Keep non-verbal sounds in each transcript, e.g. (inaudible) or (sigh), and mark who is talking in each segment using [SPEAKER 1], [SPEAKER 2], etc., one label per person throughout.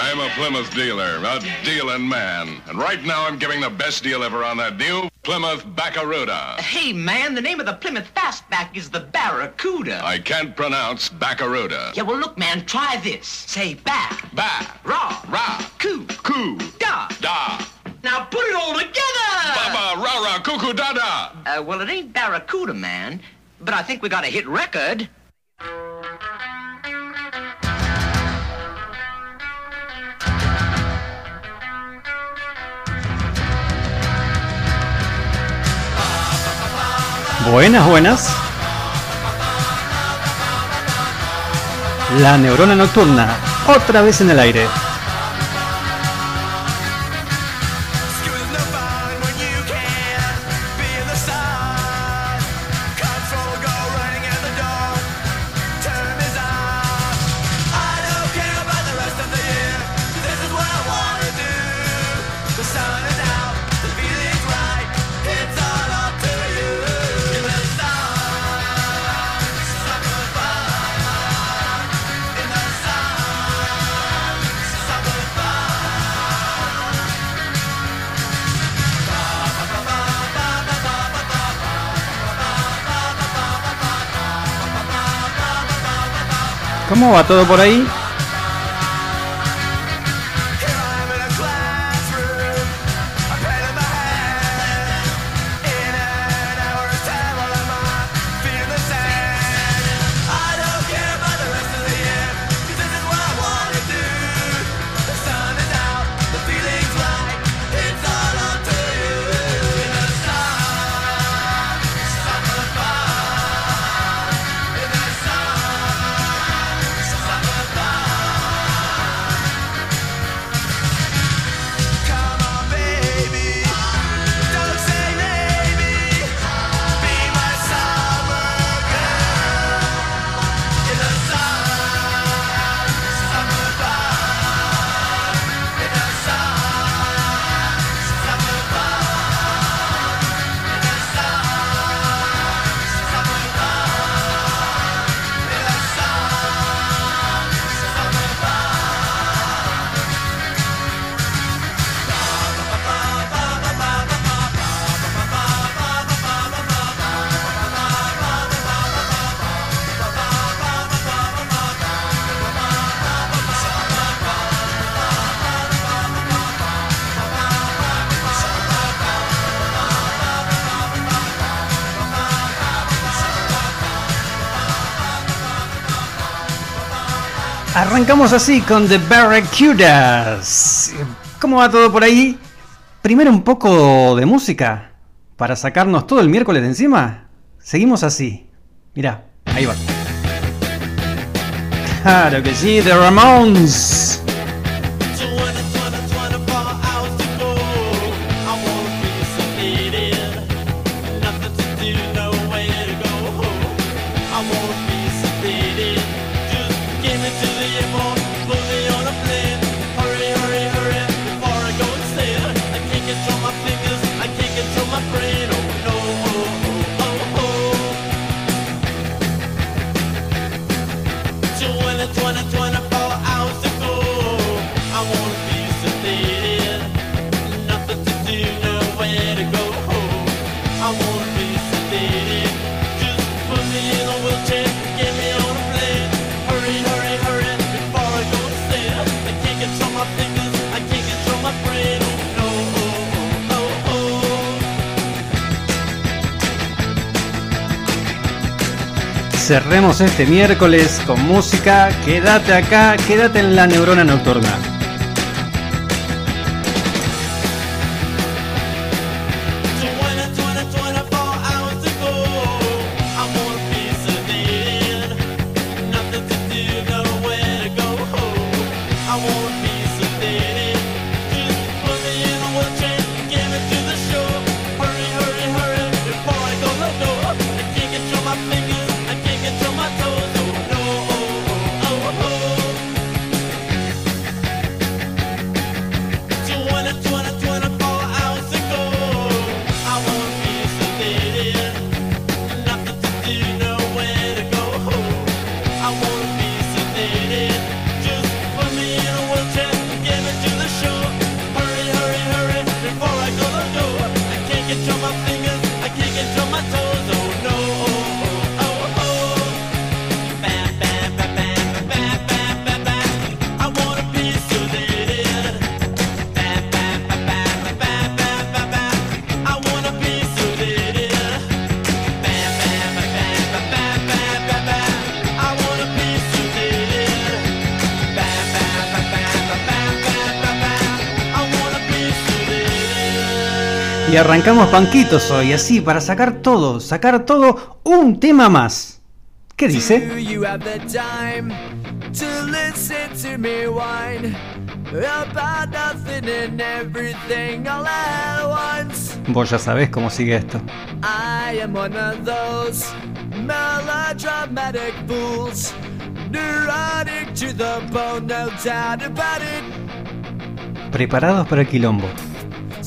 [SPEAKER 1] I'm a Plymouth dealer, a dealing man. And right now I'm giving the best deal ever on that new Plymouth Barracuda.
[SPEAKER 2] Hey, man, the name of the Plymouth Fastback is the Barracuda.
[SPEAKER 1] I can't pronounce Barracuda.
[SPEAKER 2] Yeah, well, look, man, try this. Say back,
[SPEAKER 1] Ba,
[SPEAKER 2] Ra.
[SPEAKER 1] ra,
[SPEAKER 2] coo,
[SPEAKER 1] coo,
[SPEAKER 2] da.
[SPEAKER 1] da,
[SPEAKER 2] Now put it all together!
[SPEAKER 1] ba, ra, ra, cuckoo, da, da.
[SPEAKER 2] Uh, well, it ain't Barracuda, man, but I think we got a hit record.
[SPEAKER 3] Buenas, buenas. La neurona nocturna, otra vez en el aire. ¿Cómo va todo por ahí? Arrancamos así con The Barracudas. ¿Cómo va todo por ahí? Primero un poco de música para sacarnos todo el miércoles de encima. Seguimos así. Mirá, ahí va. Claro que sí, The Ramones.
[SPEAKER 4] Cerremos este miércoles con música. Quédate acá, quédate en la neurona nocturna. Arrancamos panquitos hoy, así, para sacar todo, sacar todo, un tema más. ¿Qué dice? Vos ya sabés cómo sigue esto. I am one of those melodramatic fools, neurotic to the bone, no doubt about it. Preparados para el quilombo.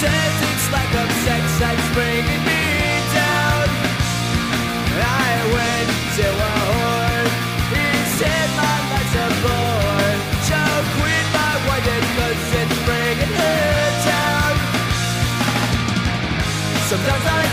[SPEAKER 4] says it's like a sex that's bringing me down. I went to a whore. He said my life's a bore. So quit my wife cause it's bringing her down. Sometimes I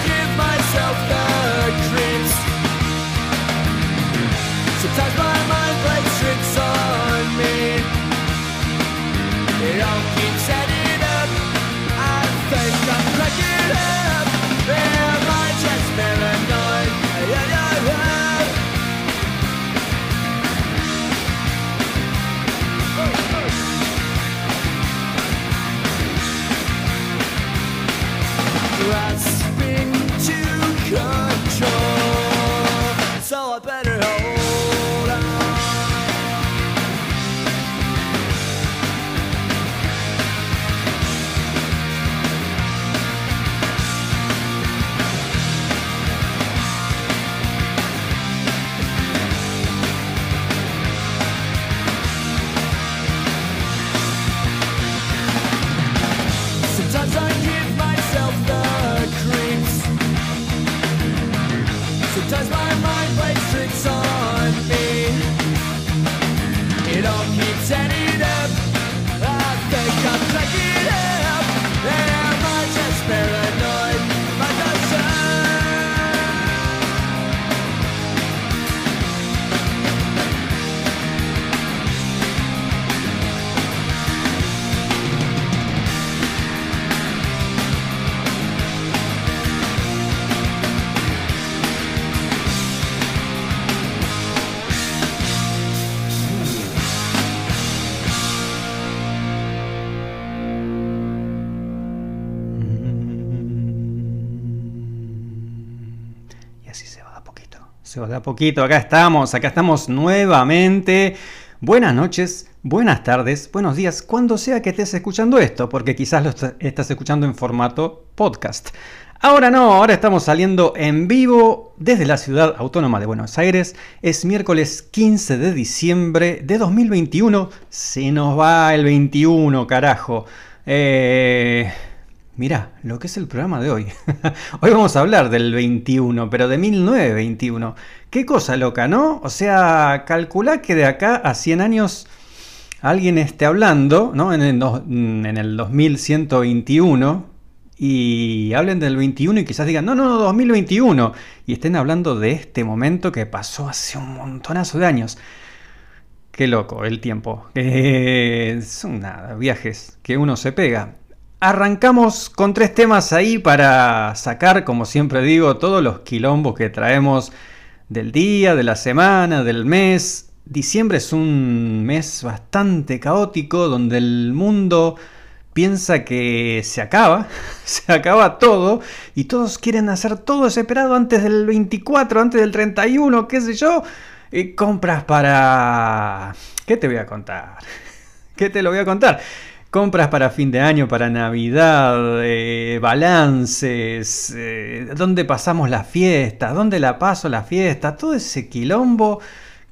[SPEAKER 4] de a poquito, acá estamos, acá estamos nuevamente. Buenas noches, buenas tardes, buenos días, cuando sea que estés escuchando esto, porque quizás lo estás escuchando en formato podcast. Ahora no, ahora estamos saliendo en vivo desde la ciudad autónoma de Buenos Aires. Es miércoles 15 de diciembre de 2021. Se nos va el 21, carajo. Eh,
[SPEAKER 5] Mirá, lo que es el programa de hoy. (laughs) hoy vamos a hablar del 21, pero de 1921. Qué cosa loca, ¿no? O sea, calcula que de acá a 100 años alguien esté hablando, ¿no? En el, en el 2121 y hablen del 21 y quizás digan, no, no, no, 2021. Y estén hablando de este momento que pasó hace un montonazo de años. Qué loco el tiempo. (laughs) Eh, son nada, viajes que uno se pega. Arrancamos con tres temas ahí para sacar, como siempre digo, todos los quilombos que traemos del día, de la semana, del mes. Diciembre es un mes bastante caótico donde el mundo piensa que se acaba, (laughs) se acaba todo y todos quieren hacer todo desesperado antes del 24, antes del 31, qué sé yo. Y compras para... ¿Qué te voy a contar? (laughs) ¿Qué te lo voy a contar? Compras para fin de año, para Navidad, eh, balances, eh, dónde pasamos la fiesta, dónde la paso la fiesta, todo ese quilombo.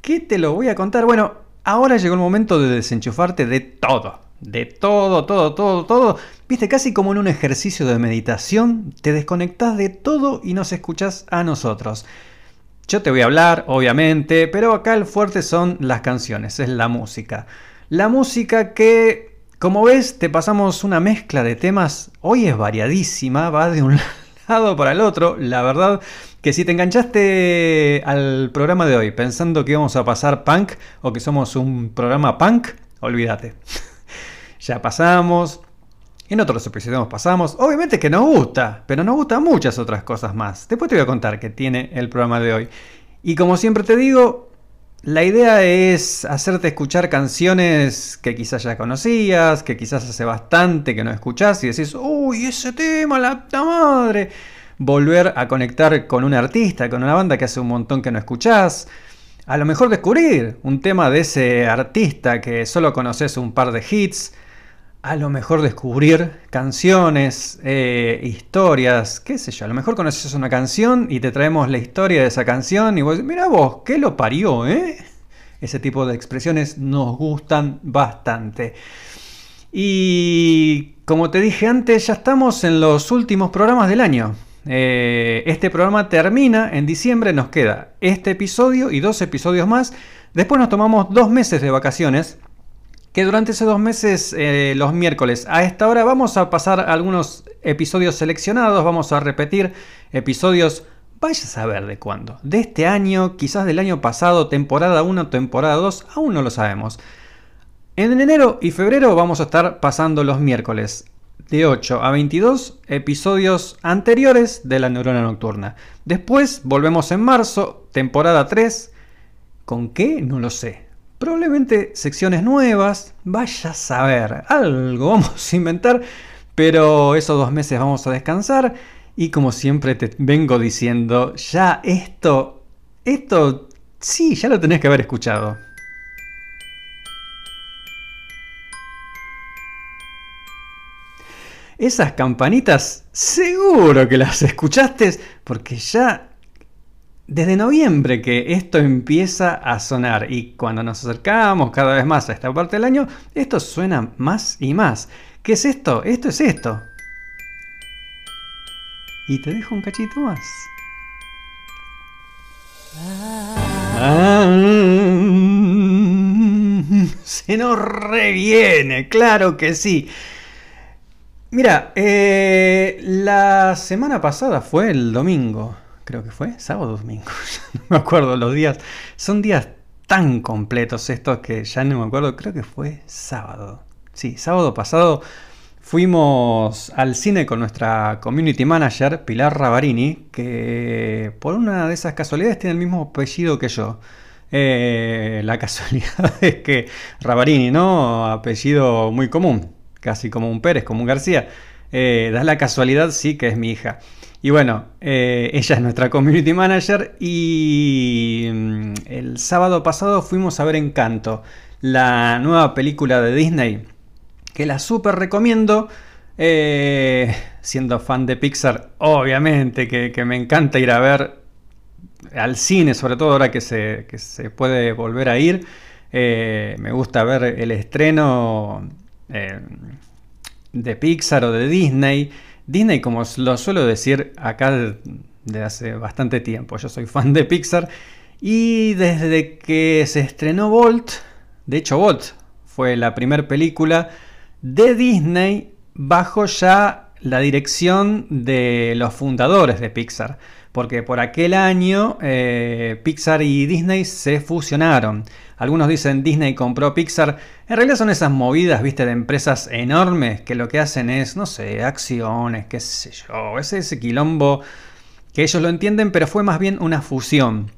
[SPEAKER 5] ¿Qué te lo voy a contar? Bueno, ahora llegó el momento de desenchufarte de todo de todo, todo, todo, todo. Viste, casi como en un ejercicio de meditación, te desconectas de todo y nos escuchas a nosotros. Yo te voy a hablar, obviamente, pero acá el fuerte son las canciones, es la música. La música que, como ves, te pasamos una mezcla de temas, hoy es variadísima, va de un (laughs) lado para el otro, la verdad que si te enganchaste al programa de hoy pensando que íbamos a pasar punk o que somos un programa punk, olvídate (laughs) ya pasamos. En otros episodios pasamos. Obviamente que nos gusta, pero nos gustan muchas otras cosas más. Después te voy a contar qué tiene el programa de hoy. Y como siempre te digo, la idea es hacerte escuchar canciones que quizás ya conocías, que quizás hace bastante que no escuchás y decís, uy, ese tema, la puta madre. Volver a conectar con un artista, con una banda que hace un montón que no escuchás. A lo mejor descubrir un tema de ese artista que solo conoces un par de hits a lo mejor descubrir canciones, eh, historias, qué sé yo, a lo mejor conoces una canción y te traemos la historia de esa canción y vos mira vos, ¿qué lo parió, eh? Ese tipo de expresiones nos gustan bastante. Y como te dije antes, ya estamos en los últimos programas del año. Eh, este programa termina en diciembre, nos queda este episodio y dos episodios más. Después nos tomamos dos meses de vacaciones que durante esos dos meses, eh, los miércoles, a esta hora vamos a pasar algunos episodios seleccionados, vamos a repetir episodios, vaya a saber de cuándo, de este año, quizás del año pasado, temporada 1, temporada 2, aún no lo sabemos. En enero y febrero vamos a estar pasando los miércoles de 8 a 22 episodios anteriores de la neurona nocturna. Después volvemos en marzo, temporada 3. ¿Con qué? No lo sé. Probablemente secciones nuevas, vaya a saber, algo vamos a inventar, pero esos dos meses vamos a descansar y como siempre te vengo diciendo, ya esto, esto, sí, ya lo tenés que haber escuchado. Esas campanitas seguro que las escuchaste porque ya desde noviembre que esto empieza a sonar y cuando nos acercamos cada vez más a esta parte del año, esto suena más y más. ¿Qué es esto? Esto es esto. Y te dejo un cachito más. Ah, se nos reviene, claro que sí. Mira, eh, la semana pasada fue el domingo creo que fue, sábado o domingo, (laughs) no me acuerdo los días, son días tan completos estos que ya no me acuerdo, creo que fue sábado, sí, sábado pasado fuimos al cine con nuestra community manager, Pilar Ravarini, que por una de esas casualidades tiene el mismo apellido que yo. Eh, la (laughs) casualidad es que Ravarini, ¿no? Apellido muy común, casi como un Pérez, como un García. Eh, da la casualidad, sí, que es mi hija. Y bueno, eh, ella es nuestra community manager y mm, el sábado pasado fuimos a ver Encanto, la nueva película de Disney, que la súper recomiendo. Eh, siendo fan de Pixar, obviamente que, me encanta ir a ver al cine, sobre todo ahora que se, se puede volver a ir. Eh, me gusta ver el estreno de Pixar o de Disney. Disney, como lo suelo decir acá de hace bastante tiempo, yo soy fan de Pixar y desde que se estrenó Bolt, de hecho Bolt fue la primera película de Disney bajo ya la dirección de los fundadores de Pixar, porque por aquel año eh, Pixar y Disney se fusionaron. Algunos dicen Disney compró Pixar. En realidad son esas movidas, viste, de empresas enormes que lo que hacen es, no sé, acciones, qué sé yo, ese, quilombo que ellos lo entienden, pero fue más bien una fusión.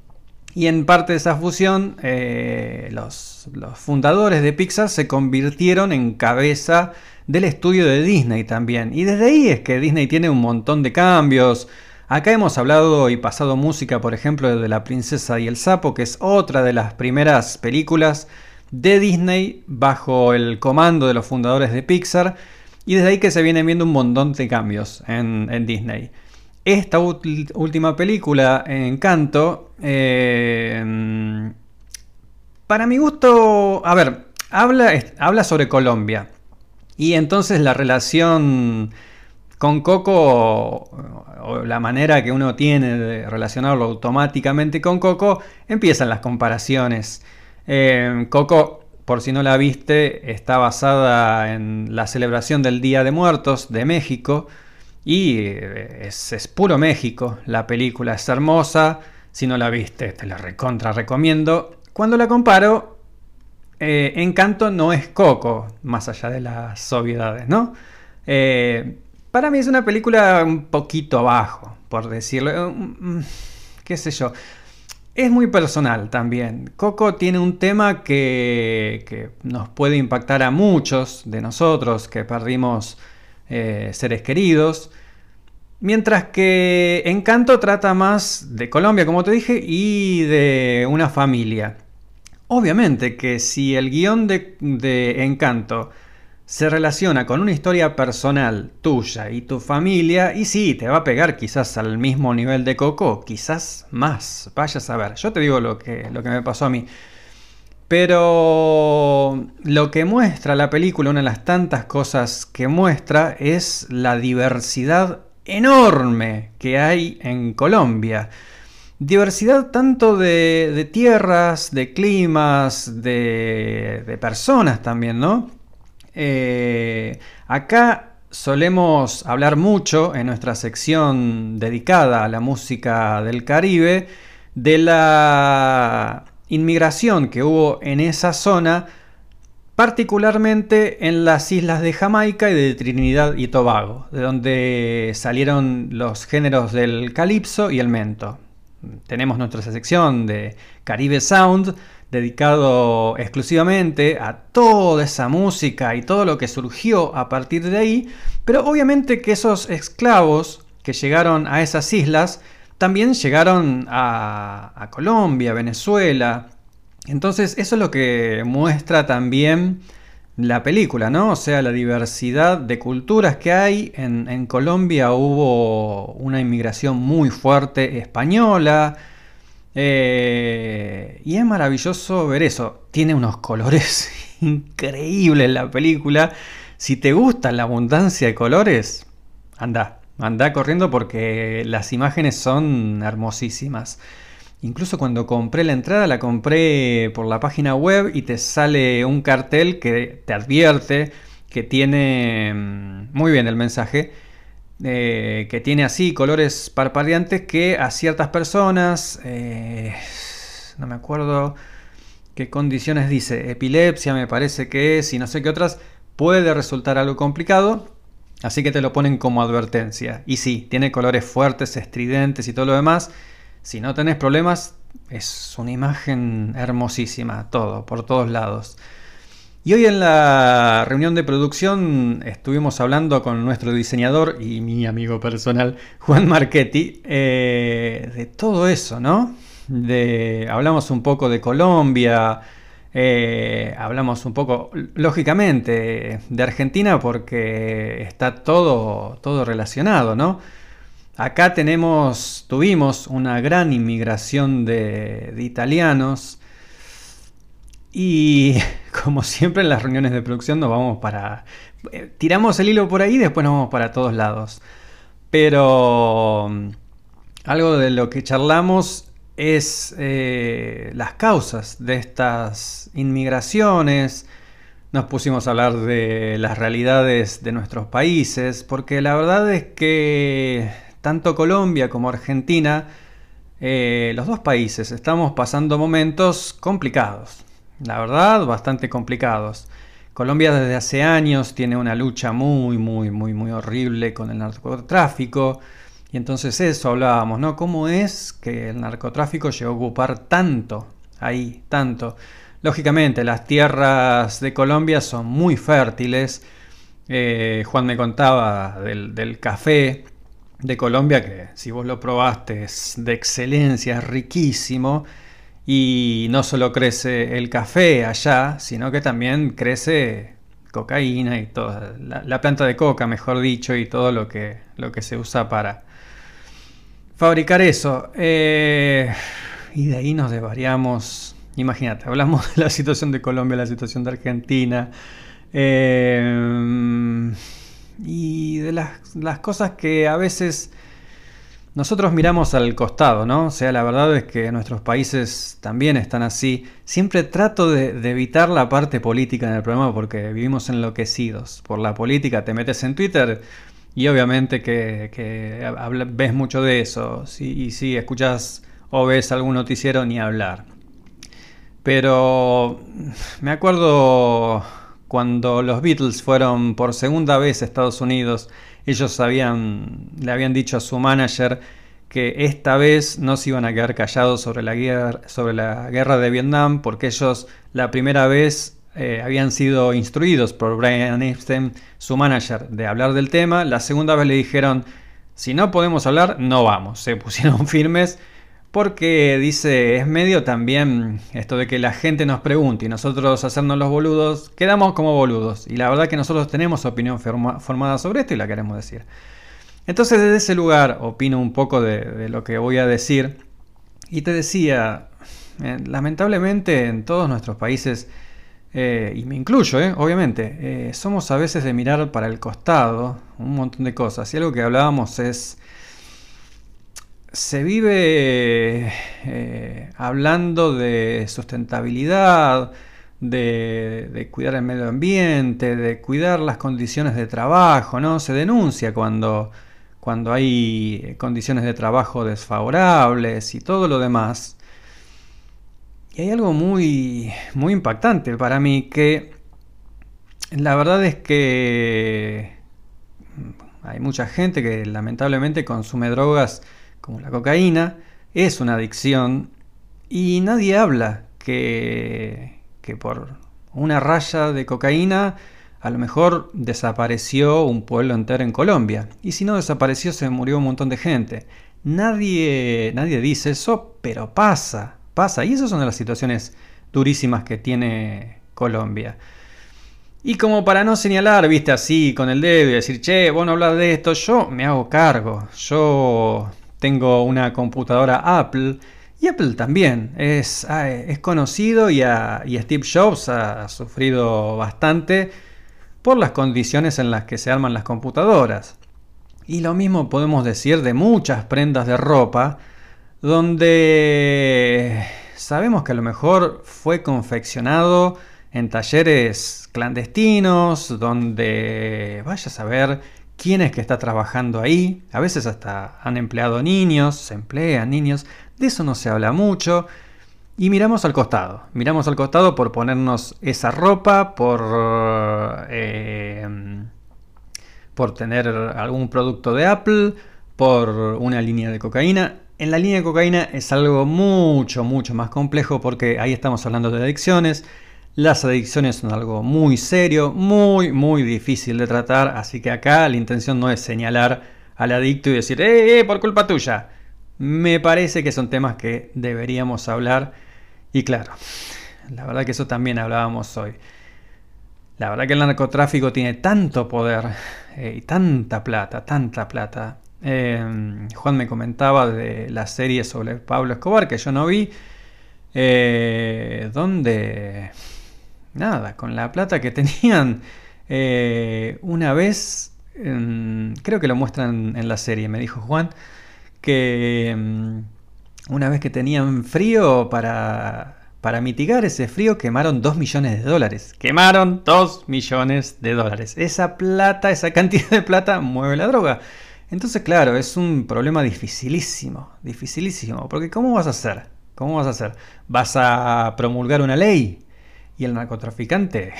[SPEAKER 5] Y en parte de esa fusión, eh, los, los, fundadores de Pixar se convirtieron en cabeza del estudio de Disney también. Y desde ahí es que Disney tiene un montón de cambios. Acá hemos hablado y pasado música, por ejemplo, de La Princesa y el Sapo, que es otra de las primeras películas de Disney bajo el comando de los fundadores de Pixar. Y desde ahí que se vienen viendo un montón de cambios en, Disney. Esta última película, Encanto, eh, para mi gusto, a ver, habla sobre Colombia. Y entonces la relación con Coco, o la manera que uno tiene de relacionarlo automáticamente con Coco, empiezan las comparaciones. Eh, Coco, por si no la viste, está basada en la celebración del Día de Muertos de México. Y eh, es, puro México. La película es hermosa. Si no la viste, te la recontra recomiendo. Cuando la comparo, eh, Encanto no es Coco, más allá de las obviedades, ¿no? Eh, para mí es una película un poquito abajo, por decirlo. Mm, ¿Qué sé yo? Es muy personal también. Coco tiene un tema que, que nos puede impactar a muchos de nosotros que perdimos eh, seres queridos. Mientras que Encanto trata más de Colombia, como te dije, y de una familia. Obviamente que si el guion de, Encanto se relaciona con una historia personal tuya y tu familia, y sí, te va a pegar quizás al mismo nivel de Coco, quizás más, vaya a saber. Yo te digo lo que, lo que me pasó a mí. Pero lo que muestra la película, una de las tantas cosas que muestra, es la diversidad enorme que hay en Colombia. Diversidad tanto de, tierras, de climas, de, personas también, ¿no? Eh, acá solemos hablar mucho en nuestra sección dedicada a la música del Caribe de la inmigración que hubo en esa zona, particularmente en las islas de Jamaica y de Trinidad y Tobago, de donde salieron los géneros del calipso y el mento. Tenemos nuestra sección de Caribe Sound, dedicado exclusivamente a toda esa música y todo lo que surgió a partir de ahí, pero obviamente que esos esclavos que llegaron a esas islas también llegaron a, Colombia, Venezuela. Entonces eso es lo que muestra también la película, ¿no? O sea, la diversidad de culturas que hay. En, Colombia hubo una inmigración muy fuerte española. Eh, y es maravilloso ver eso. Tiene unos colores (laughs) increíbles la película. Si te gusta la abundancia de colores, anda. Anda corriendo porque las imágenes son hermosísimas. Incluso cuando compré la entrada la compré por la página web y te sale un cartel que te advierte que tiene mm, muy bien el mensaje. Eh, que tiene así colores parpadeantes que a ciertas personas, eh, no me acuerdo qué condiciones dice, epilepsia me parece que es y no sé qué otras, puede resultar algo complicado. Así que te lo ponen como advertencia. Y sí, tiene colores fuertes, estridentes y todo lo demás. Si no tenés problemas, es una imagen hermosísima, todo, por todos lados. Y hoy en la reunión de producción estuvimos hablando con nuestro diseñador y mi amigo personal, Juan Marchetti, eh, de todo eso, ¿no? Hablamos un poco de Colombia, eh, hablamos un poco, lógicamente, de Argentina porque está todo, todo relacionado, ¿no? Acá tenemos, tuvimos una gran inmigración de, italianos Y (laughs) como siempre en las reuniones de producción nos vamos para... Eh, tiramos el hilo por ahí y después nos vamos para todos lados. Pero mm, algo de lo que charlamos es eh, las causas de estas inmigraciones. Nos pusimos a hablar de las realidades de nuestros países, porque la verdad es que tanto Colombia como Argentina, eh, los dos países, estamos pasando momentos complicados. La verdad, bastante complicados. Colombia desde hace años tiene una lucha muy, muy, muy, muy horrible con el narcotráfico. Y entonces eso hablábamos, ¿no? ¿Cómo es que el narcotráfico llegó a ocupar tanto ahí, tanto? Lógicamente, las tierras de Colombia son muy fértiles. Eh, Juan me contaba del, café de Colombia, que si vos lo probaste es de excelencia, es riquísimo. Y no solo crece el café allá, sino que también crece cocaína y toda la, planta de coca, mejor dicho, y todo lo que, lo que se usa para, fabricar eso. Eh, y de ahí nos desvariamos. Imagínate, hablamos de la situación de Colombia, la situación de Argentina. Eh, y de las, cosas que a veces nosotros miramos al costado, ¿no? O sea, la verdad es que nuestros países también están así. Siempre trato de, evitar la parte política en el programa porque vivimos enloquecidos por la política. Te metes en Twitter y obviamente que, ves mucho de eso. y si escuchas o ves algún noticiero, ni hablar. Pero me acuerdo cuando los Beatles fueron por segunda vez a Estados Unidos, ellos habían, le habían dicho a su manager que esta vez no se iban a quedar callados sobre la guerra, de Vietnam, porque ellos la primera vez eh, habían sido instruidos por Brian Epstein, su manager, de hablar del tema. La segunda vez le dijeron, si no podemos hablar, no vamos. Se pusieron (laughs) firmes porque dice, es medio también esto de que la gente nos pregunte y nosotros hacernos los boludos, quedamos como boludos. Y la verdad que nosotros tenemos opinión formada sobre esto y la queremos decir. Entonces desde ese lugar opino un poco de, lo que voy a decir. Y te decía, eh, lamentablemente en todos nuestros países eh, y me incluyo, eh, obviamente, somos a veces de mirar para el costado un montón de cosas. Y algo que hablábamos es, se vive hablando de sustentabilidad, de, cuidar el medio ambiente, de cuidar las condiciones de trabajo, ¿no? Se denuncia cuando, cuando hay condiciones de trabajo desfavorables y todo lo demás. Y hay algo muy, muy impactante para mí que la verdad es que hay mucha gente que lamentablemente consume drogas como la cocaína, es una adicción y nadie habla que, que por una raya de cocaína a lo mejor desapareció un pueblo entero en Colombia. Y si no desapareció se murió un montón de gente. Nadie, nadie dice eso, pero pasa pasa. Y esas son las situaciones durísimas que tiene Colombia. Y como para no señalar, viste, así con el dedo y decir, che, vos no hablas de esto, yo me hago cargo. Yo tengo una computadora Apple y Apple también es, es conocido y, y Steve Jobs ha sufrido bastante por las condiciones en las que se arman las computadoras. Y lo mismo podemos decir de muchas prendas de ropa donde sabemos que a lo mejor fue confeccionado en talleres clandestinos, donde vaya a saber quién es que está trabajando ahí. A veces hasta han empleado niños, se emplean niños, de eso no se habla mucho. Y miramos al costado, miramos al costado por ponernos esa ropa, por, eh, por tener algún producto de Apple, por una línea de cocaína en la línea de cocaína es algo mucho, mucho más complejo porque ahí estamos hablando de adicciones. Las adicciones son algo muy serio, muy, muy difícil de tratar, así que acá la intención no es señalar al adicto y decir, ¡eh, eh, por culpa tuya! Me parece que son temas que deberíamos hablar y claro, la verdad que eso también hablábamos hoy. La verdad que el narcotráfico tiene tanto poder eh, y tanta plata, tanta plata, Em, Juan me comentaba de la serie sobre Pablo Escobar que yo no vi. eh, donde, nada, con la plata que (laughs) tenían, eh, una vez, creo que lo muestran en la serie, me dijo Juan, que mm, una vez que tenían frío para para mitigar ese frío quemaron 2 millones de dólares. Quemaron 2 millones de dólares. Esa plata, esa cantidad de plata mueve la droga. Entonces, claro, es un problema dificilísimo, dificilísimo. Porque ¿cómo vas a hacer? ¿Cómo vas a hacer? ¿Vas a promulgar una ley? Y el narcotraficante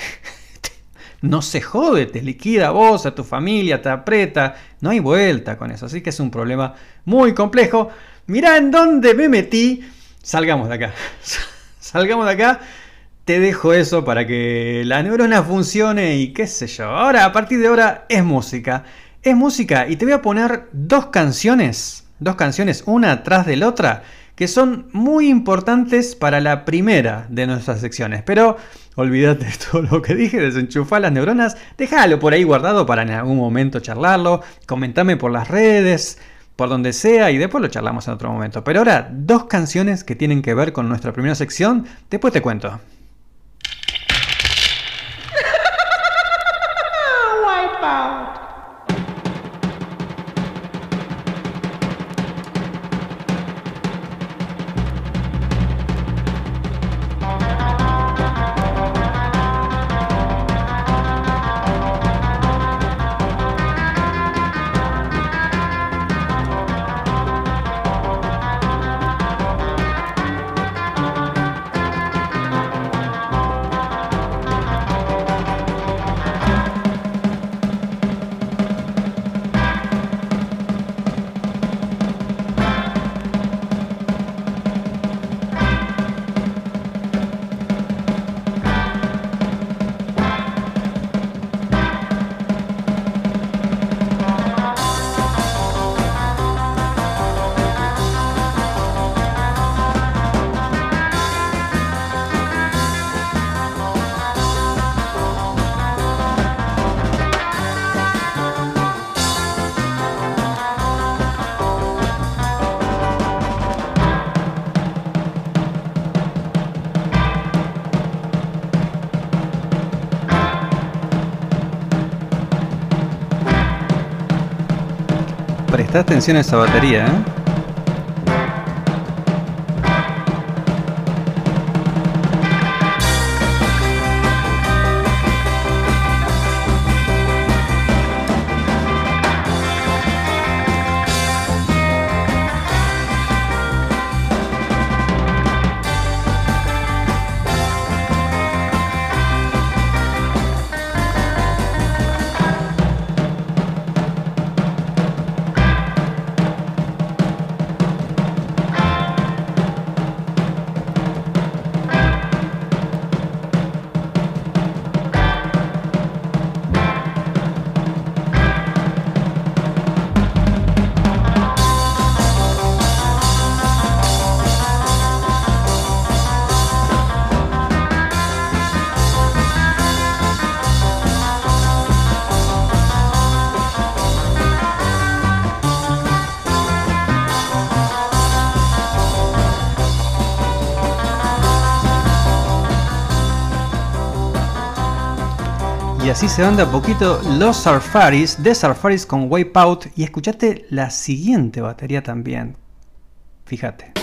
[SPEAKER 5] (laughs) no se jode, te liquida a vos, a tu familia, te aprieta. No hay vuelta con eso. Así que es un problema muy complejo. Mirá en dónde me metí. Salgamos de acá. (laughs) salgamos de acá. Te dejo eso para que la neurona funcione y qué sé yo. Ahora, a partir de ahora, es música. Es música y te voy a poner dos canciones, dos canciones una atrás de la otra, que son muy importantes para la primera de nuestras secciones. Pero olvídate de todo lo que dije, desenchufar las neuronas, déjalo por ahí guardado para en algún momento charlarlo, comentame por las redes, por donde sea y después lo charlamos en otro momento. Pero ahora, dos canciones que tienen que ver con nuestra primera sección, después te cuento. Atención a esa batería, ¿eh? Se anda poquito los Surfaris, de Surfaris con Wipeout y escuchate la siguiente batería también. Fíjate.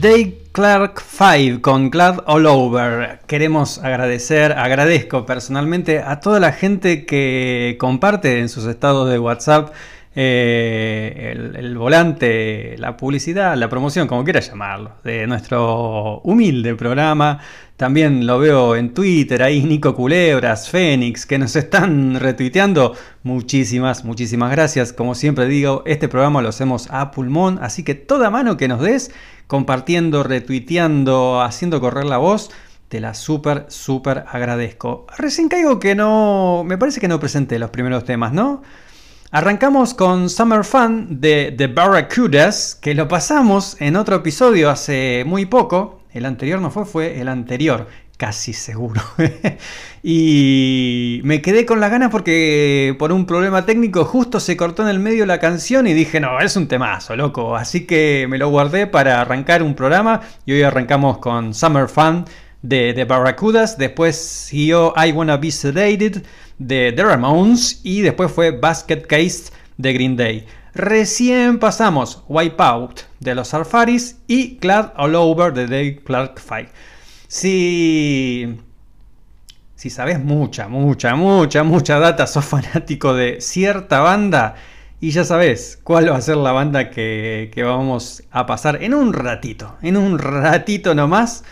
[SPEAKER 5] Day Clark 5 con Glad All Over. Queremos agradecer, agradezco personalmente a toda la gente que comparte en sus estados de WhatsApp eh, el, volante, la publicidad, la promoción, como quiera llamarlo, de nuestro humilde programa. También lo veo en Twitter, ahí Nico Culebras, Fénix, que nos están retuiteando. Muchísimas, muchísimas gracias. Como siempre digo, este programa lo hacemos a pulmón, así que toda mano que nos des compartiendo, retuiteando, haciendo correr la voz. Te la súper, súper agradezco. Recién caigo que no. Me parece que no presenté los primeros temas, ¿no? Arrancamos con Summer Fun de The Barracudas, que lo pasamos en otro episodio hace muy poco. El anterior no fue, fue el anterior, casi seguro. (laughs) y me quedé con las ganas porque por un problema técnico justo se cortó en el medio la canción y dije, no, es un temazo, loco. Así que me lo guardé para arrancar un programa y hoy arrancamos con Summer Fun de The Barracudas. Después siguió I Wanna Be Sedated de The Ramones y después fue Basket Case de Green Day. Recién pasamos Wipeout de los Alfaris y Glad All Over de Dave Clark Five. Si si sabes mucha, mucha, mucha, mucha data, sos fanático de cierta banda y ya sabes cuál va a ser la banda que, vamos a pasar en un ratito, en un ratito nomás.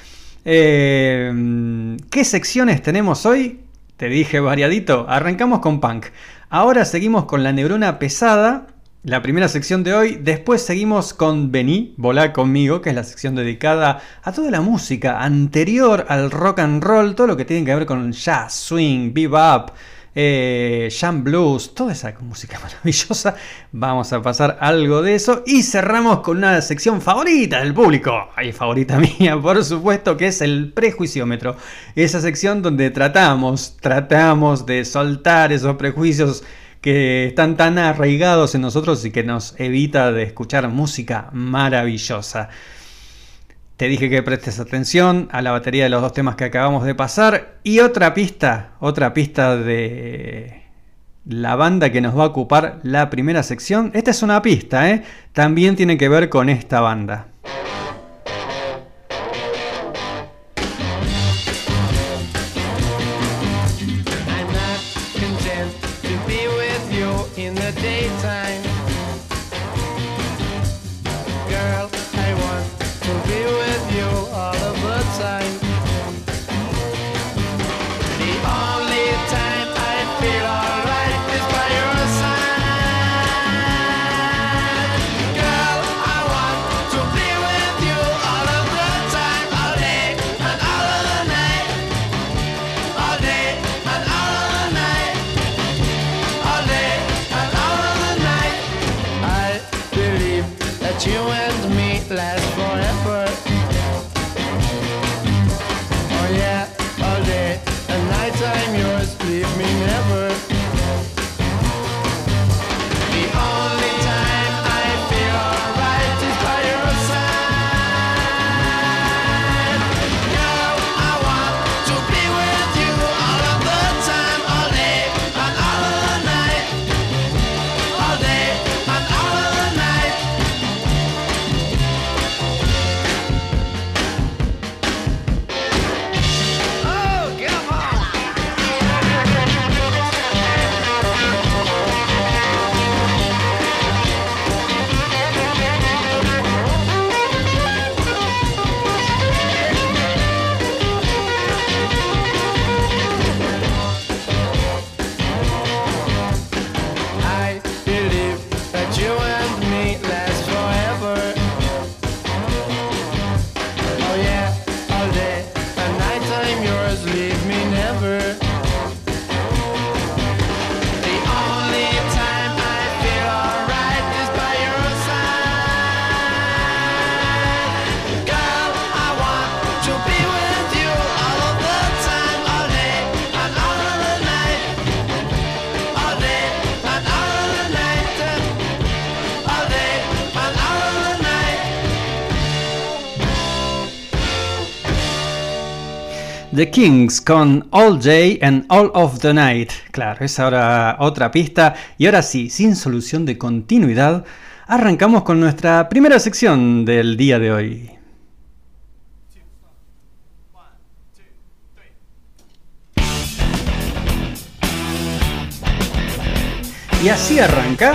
[SPEAKER 5] Eh, ¿Qué secciones tenemos hoy? Te dije variadito, arrancamos con punk. Ahora seguimos con la neurona pesada la primera sección de hoy. Después seguimos con Vení, Volá conmigo, que es la sección dedicada a toda la música anterior al rock and roll, todo lo que tiene que ver con jazz, swing, bebop, eh, jam blues, toda esa música (laughs) maravillosa. Vamos a pasar algo de eso y cerramos con una sección favorita del público. Ay, favorita (laughs) mía, por supuesto, que es el prejuiciómetro. Esa sección donde tratamos, tratamos de soltar esos prejuicios que están tan arraigados en nosotros y que nos evita de escuchar música maravillosa. Te dije que prestes atención a la batería de los dos temas que acabamos de pasar. Y otra pista, otra pista de la banda que nos va a ocupar la primera sección. Esta es una pista, ¿eh? También tiene que ver con esta banda. The Kings con All Day and All of the Night. Claro, es ahora otra pista. Y ahora sí, sin solución de continuidad, arrancamos con nuestra primera sección del día de hoy. Y así arranca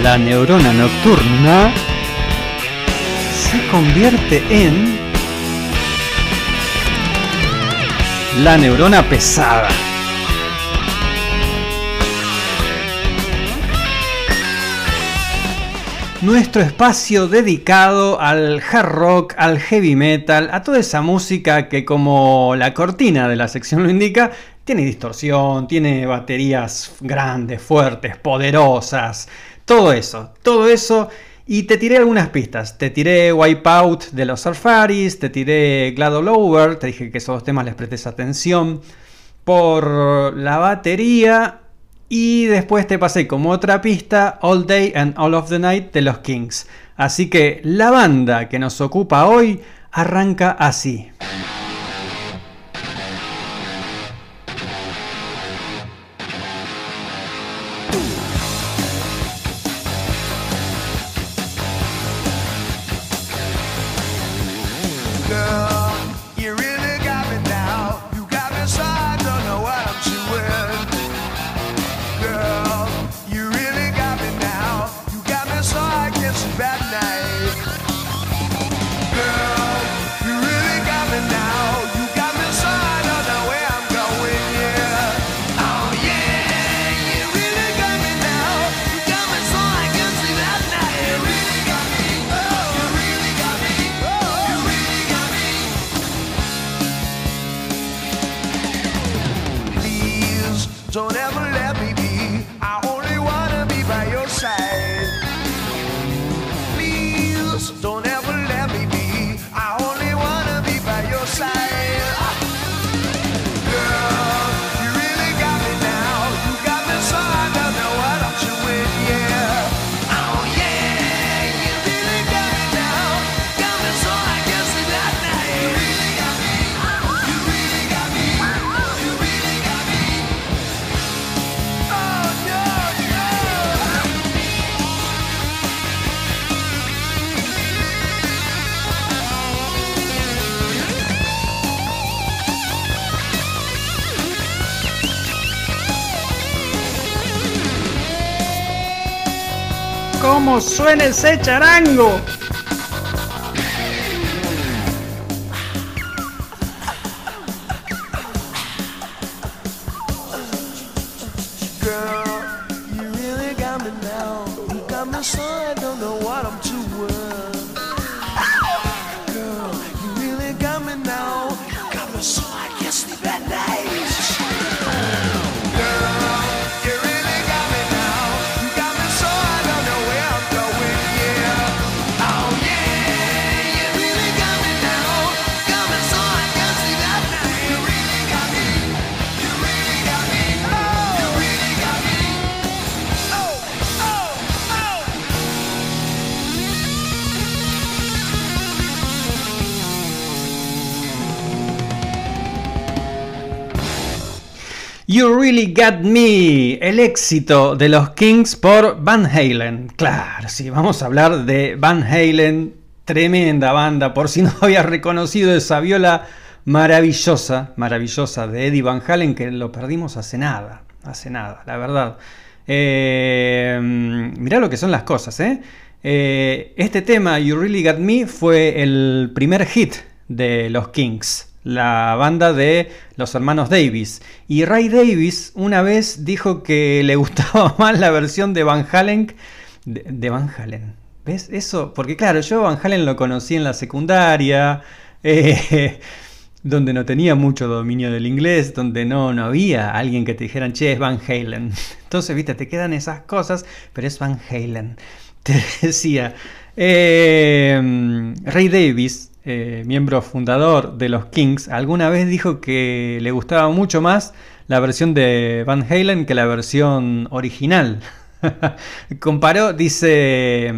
[SPEAKER 5] la neurona nocturna se convierte en la neurona pesada. nuestro espacio dedicado al hard rock, al heavy metal, a toda esa música que como la cortina de la sección lo indica, tiene distorsión, tiene baterías grandes, fuertes, poderosas, todo eso, todo eso. Y te tiré algunas pistas. Te tiré Wipeout de los Surfaris, te tiré Glad All Over, te dije que esos dos temas les prestes atención. Por la batería y después te pasé como otra pista All Day and All of the Night de los Kings. Así que la banda que nos ocupa hoy arranca así. Suena ese charango. Really Got Me, el éxito de los Kings por Van Halen. Claro, sí, vamos a hablar de Van Halen, tremenda banda, por si no había reconocido esa viola maravillosa, maravillosa de Eddie Van Halen, que lo perdimos hace nada, hace nada, la verdad. Eh, mirá lo que son las cosas, ¿eh? ¿eh? Este tema, You Really Got Me, fue el primer hit de los Kings la banda de los hermanos Davis. Y Ray Davis una vez dijo que le (laughs) gustaba más la versión de Van Halen. De, Van Halen. ¿Ves? Eso, porque claro, yo Van Halen lo conocí en la secundaria, (laughs) eh, donde no tenía mucho dominio del inglés, donde no, no había alguien que te dijeran, che, es Van Halen. (laughs) Entonces, viste, te quedan esas cosas, pero es Van Halen. Te decía, eh, Ray Davis eh, miembro fundador de los Kings, alguna vez dijo que le gustaba mucho más la versión de Van Halen que la versión original. (laughs) Comparó, dice,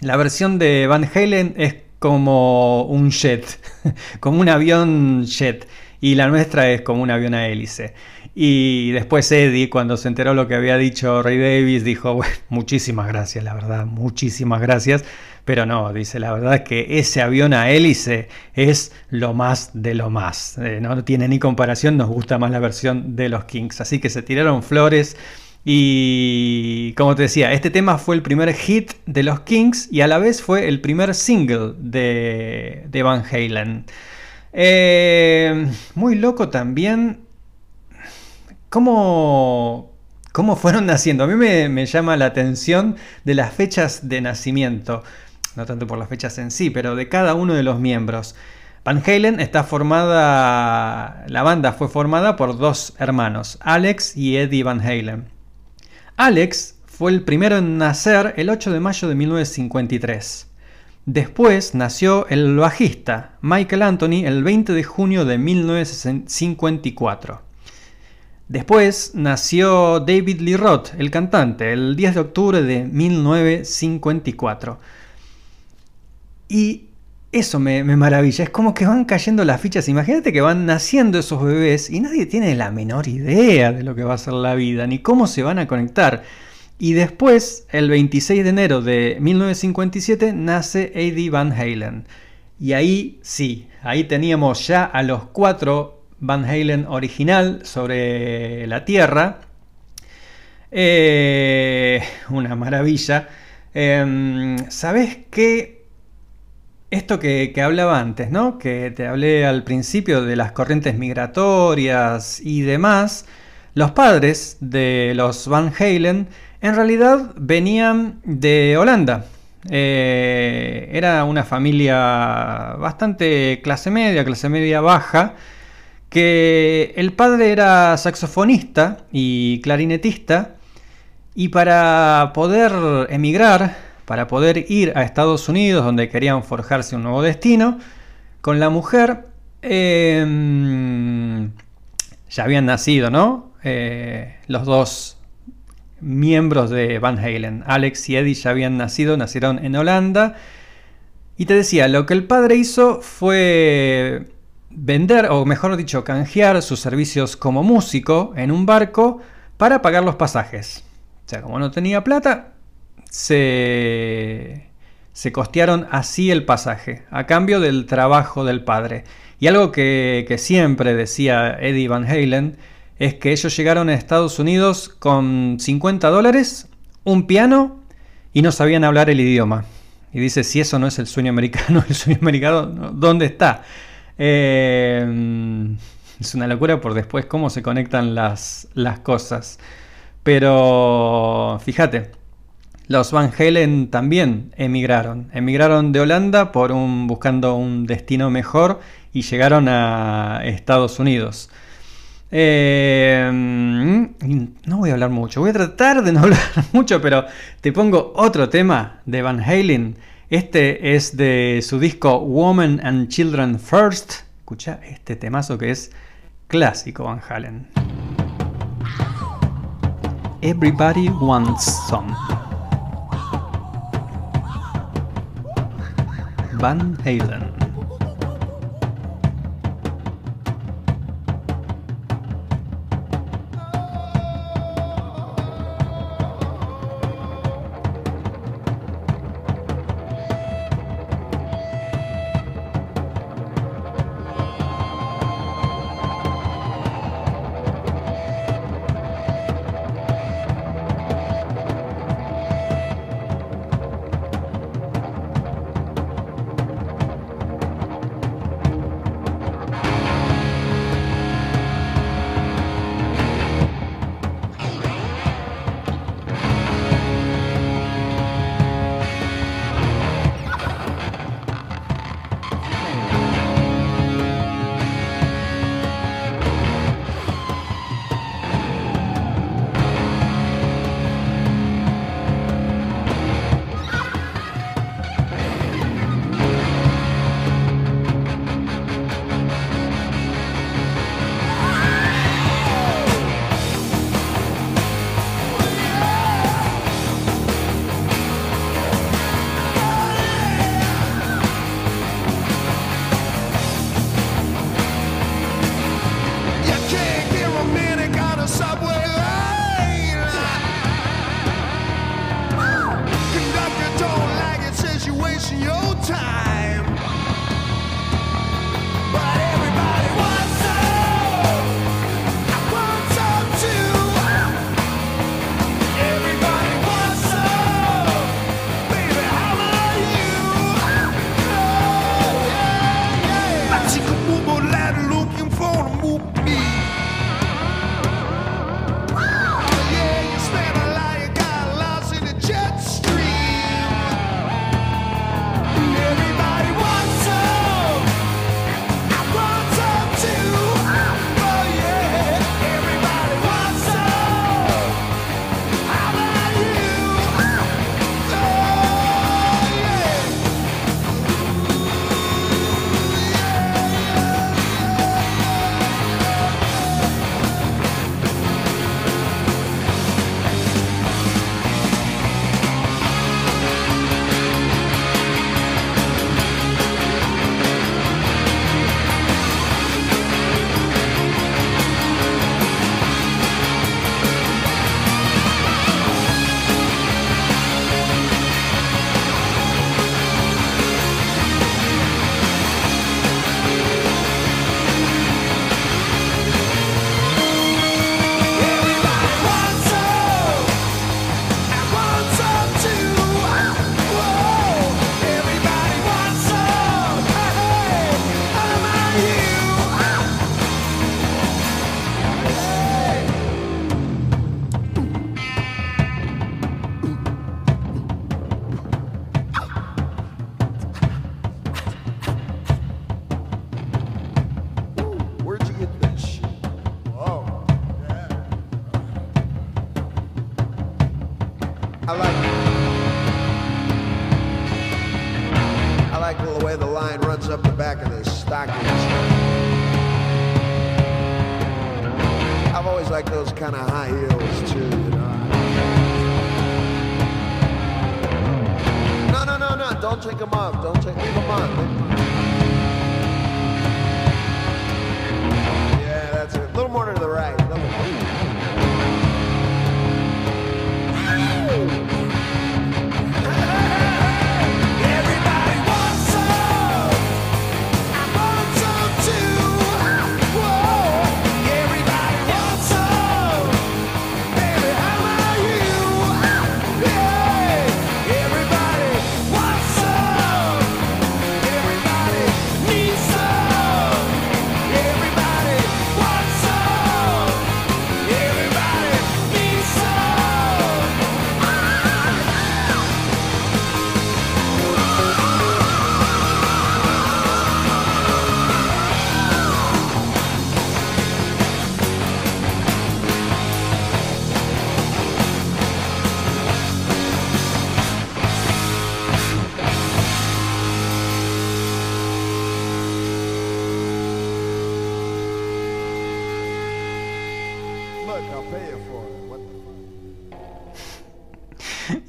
[SPEAKER 5] la versión de Van Halen es como un jet, (laughs) como un avión jet, y la nuestra es como un avión a hélice. Y después Eddie, cuando se enteró lo que había dicho Ray Davis, dijo, bueno, muchísimas gracias, la verdad, muchísimas gracias Pero no, dice, la verdad que ese avión a hélice es lo más de lo más. Eh, no tiene ni comparación, nos gusta más la versión de los Kings. Así que se tiraron flores. Y como te decía, este tema fue el primer hit de los Kings y a la vez fue el primer single de, de Van Halen. Eh, muy loco también cómo, cómo fueron naciendo. A mí me, me, llama la atención de las fechas de nacimiento, no tanto por las fechas en sí, pero de cada uno de los miembros. Van Halen está formada, la banda fue formada por dos hermanos, Alex y Eddie Van Halen. Alex fue el primero en nacer el 8 de mayo de 1953. Después nació el bajista Michael Anthony el 20 de junio de 1954. Después nació David Lee Roth, el cantante, el 10 de octubre de 1954. Y eso me, me, maravilla, es como que van cayendo las fichas. Imagínate que van naciendo esos bebés y nadie tiene la menor idea de lo que va a ser la vida, ni cómo se van a conectar. Y después, el 26 de enero de 1957, nace Eddie Van Halen. Y ahí sí, ahí teníamos ya a los cuatro Van Halen original sobre la Tierra. Eh, una maravilla. Eh, ¿Sabes qué? Esto que, que, hablaba antes, ¿no? Que te hablé al principio de las corrientes migratorias y demás. Los padres de los Van Halen en realidad venían de Holanda. Eh, era una familia bastante clase media, clase media baja, que el padre era saxofonista y clarinetista, y para poder emigrar, para poder ir a Estados Unidos, donde querían forjarse un nuevo destino, con la mujer eh, ya habían nacido, ¿no? Eh, los dos miembros de Van Halen. Alex y Eddie ya habían nacido, nacieron en Holanda. Y te decía, lo que el padre hizo fue vender, o mejor dicho, canjear sus servicios como músico en un barco para pagar los pasajes. O sea, como no tenía plata, se, costearon así el pasaje, a cambio del trabajo del padre. Y algo que, siempre decía Eddie Van Halen es que ellos llegaron a Estados Unidos con 50 dólares, un piano y no sabían hablar el idioma. Y dice, si eso no es el sueño americano, (laughs) el sueño americano, ¿dónde está? Eh, es una locura por después cómo se conectan las cosas. Pero fíjate, los Van Halen también emigraron. Emigraron de Holanda por un, buscando un destino mejor y llegaron a Estados Unidos. Eh, no voy a hablar mucho, voy a tratar de no (laughs) hablar mucho, pero te pongo otro tema de Van Halen. Este es de su disco Woman and Children First. Escucha este temazo que es clásico Van Halen. Everybody wants some. Van Halen.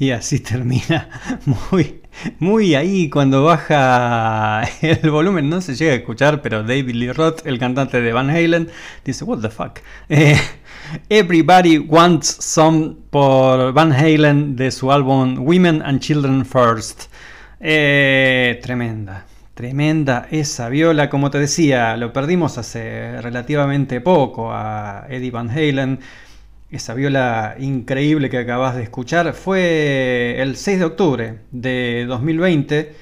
[SPEAKER 5] Y así termina (laughs) muy, muy ahí cuando baja (laughs) el volumen. No se llega a escuchar, pero David Lee Roth, el cantante de Van Halen, dice, what the fuck. Eh, Everybody Wants Some por Van Halen de su álbum Women and Children First. Eh, tremenda, tremenda esa viola. Como te decía, lo perdimos hace relativamente poco a Eddie Van Halen. Esa viola increíble que acabas de escuchar fue el 6 de octubre de 2020.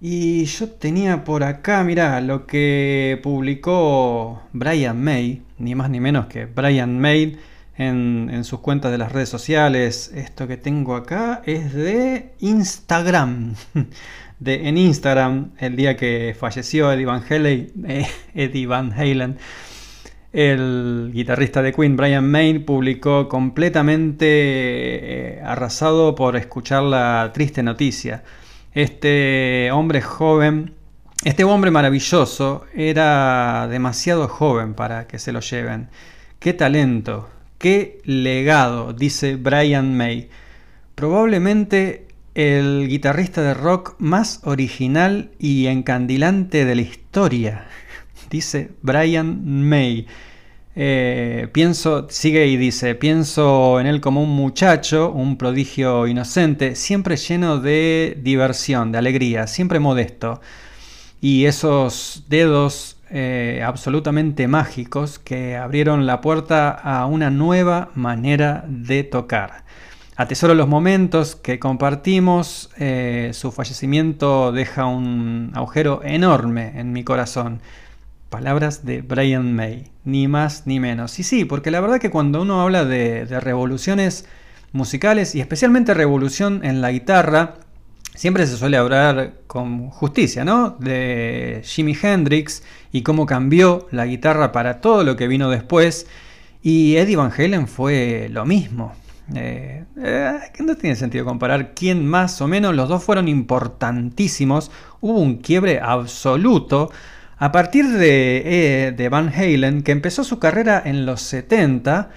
[SPEAKER 5] Y yo tenía por acá, mirá, lo que publicó Brian May, ni más ni menos que Brian May en, sus cuentas de las redes sociales. Esto que tengo acá es de Instagram. (laughs) De, en Instagram, el día que falleció Eddie Van Halen, eh, Eddie Van Halen el guitarrista de Queen, Brian May, publicó completamente eh, arrasado por escuchar la triste noticia. Este hombre joven, este hombre maravilloso, era demasiado joven para que se lo lleven. Qué talento, qué legado, dice Brian May. Probablemente el guitarrista de rock más original y encandilante de la historia dice Brian May. Eh, pienso, sigue y dice, pienso en él como un muchacho, un prodigio inocente, siempre lleno de diversión, de alegría, siempre modesto. Y esos dedos eh, absolutamente mágicos que abrieron la puerta a una nueva manera de tocar. Atesoro los momentos que compartimos, eh, su fallecimiento deja un agujero enorme en mi corazón. Palabras de Brian May, ni más ni menos. Y sí, porque la verdad que cuando uno habla de, revoluciones musicales y especialmente revolución en la guitarra, siempre se suele hablar con justicia, ¿no? De Jimi Hendrix y cómo cambió la guitarra para todo lo que vino después. Y Eddie Van Halen fue lo mismo. Eh, eh, no tiene sentido comparar quién más o menos, los dos fueron importantísimos, hubo un quiebre absoluto a partir de, eh, de Van Halen, que empezó su carrera en los 70,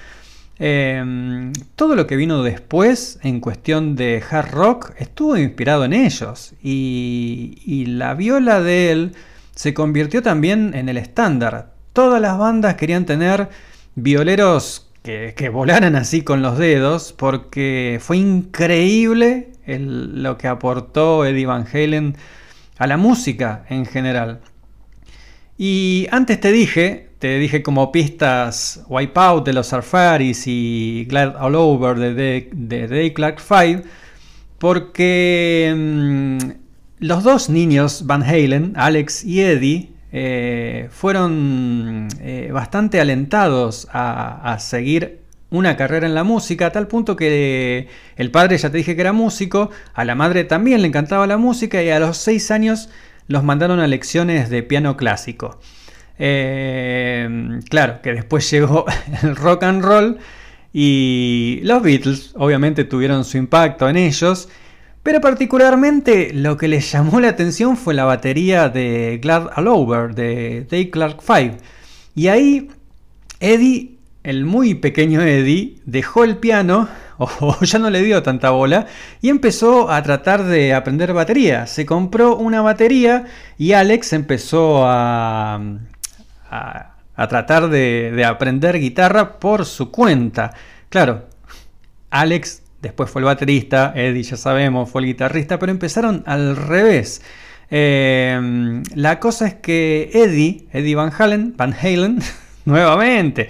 [SPEAKER 5] eh, todo lo que vino después en cuestión de hard rock estuvo inspirado en ellos y, la viola de él se convirtió también en el estándar. Todas las bandas querían tener violeros que, volaran así con los dedos porque fue increíble lo que aportó Eddie Van Halen a la música en general. Y antes te dije, te dije como pistas Wipeout de los Surfaris y Glad All Over de, de, de Clark 5, porque mm, los dos niños Van Halen, Alex y Eddie, eh, fueron eh, bastante alentados a, a seguir una carrera en la música, a tal punto que el padre ya te dije que era músico, a la madre también le encantaba la música y a los 6 años los mandaron a lecciones de piano clásico. Eh, claro, que después (laughs) llegó el rock and roll y los Beatles obviamente tuvieron su impacto en ellos, Pero particularmente lo que les llamó la atención fue la batería de Glad All Over de Dave Clark 5. Y ahí Eddie, el muy pequeño Eddie, dejó el piano (laughs) o ya no le dio tanta bola y empezó a tratar de aprender batería. Se compró una batería y Alex empezó a, a, tratar de, de aprender guitarra por su cuenta. Claro, Alex después fue el baterista, Eddie ya sabemos, fue el guitarrista, pero empezaron al revés. Eh, la cosa es que Eddie, Eddie Van Halen, Van Halen, (laughs) nuevamente,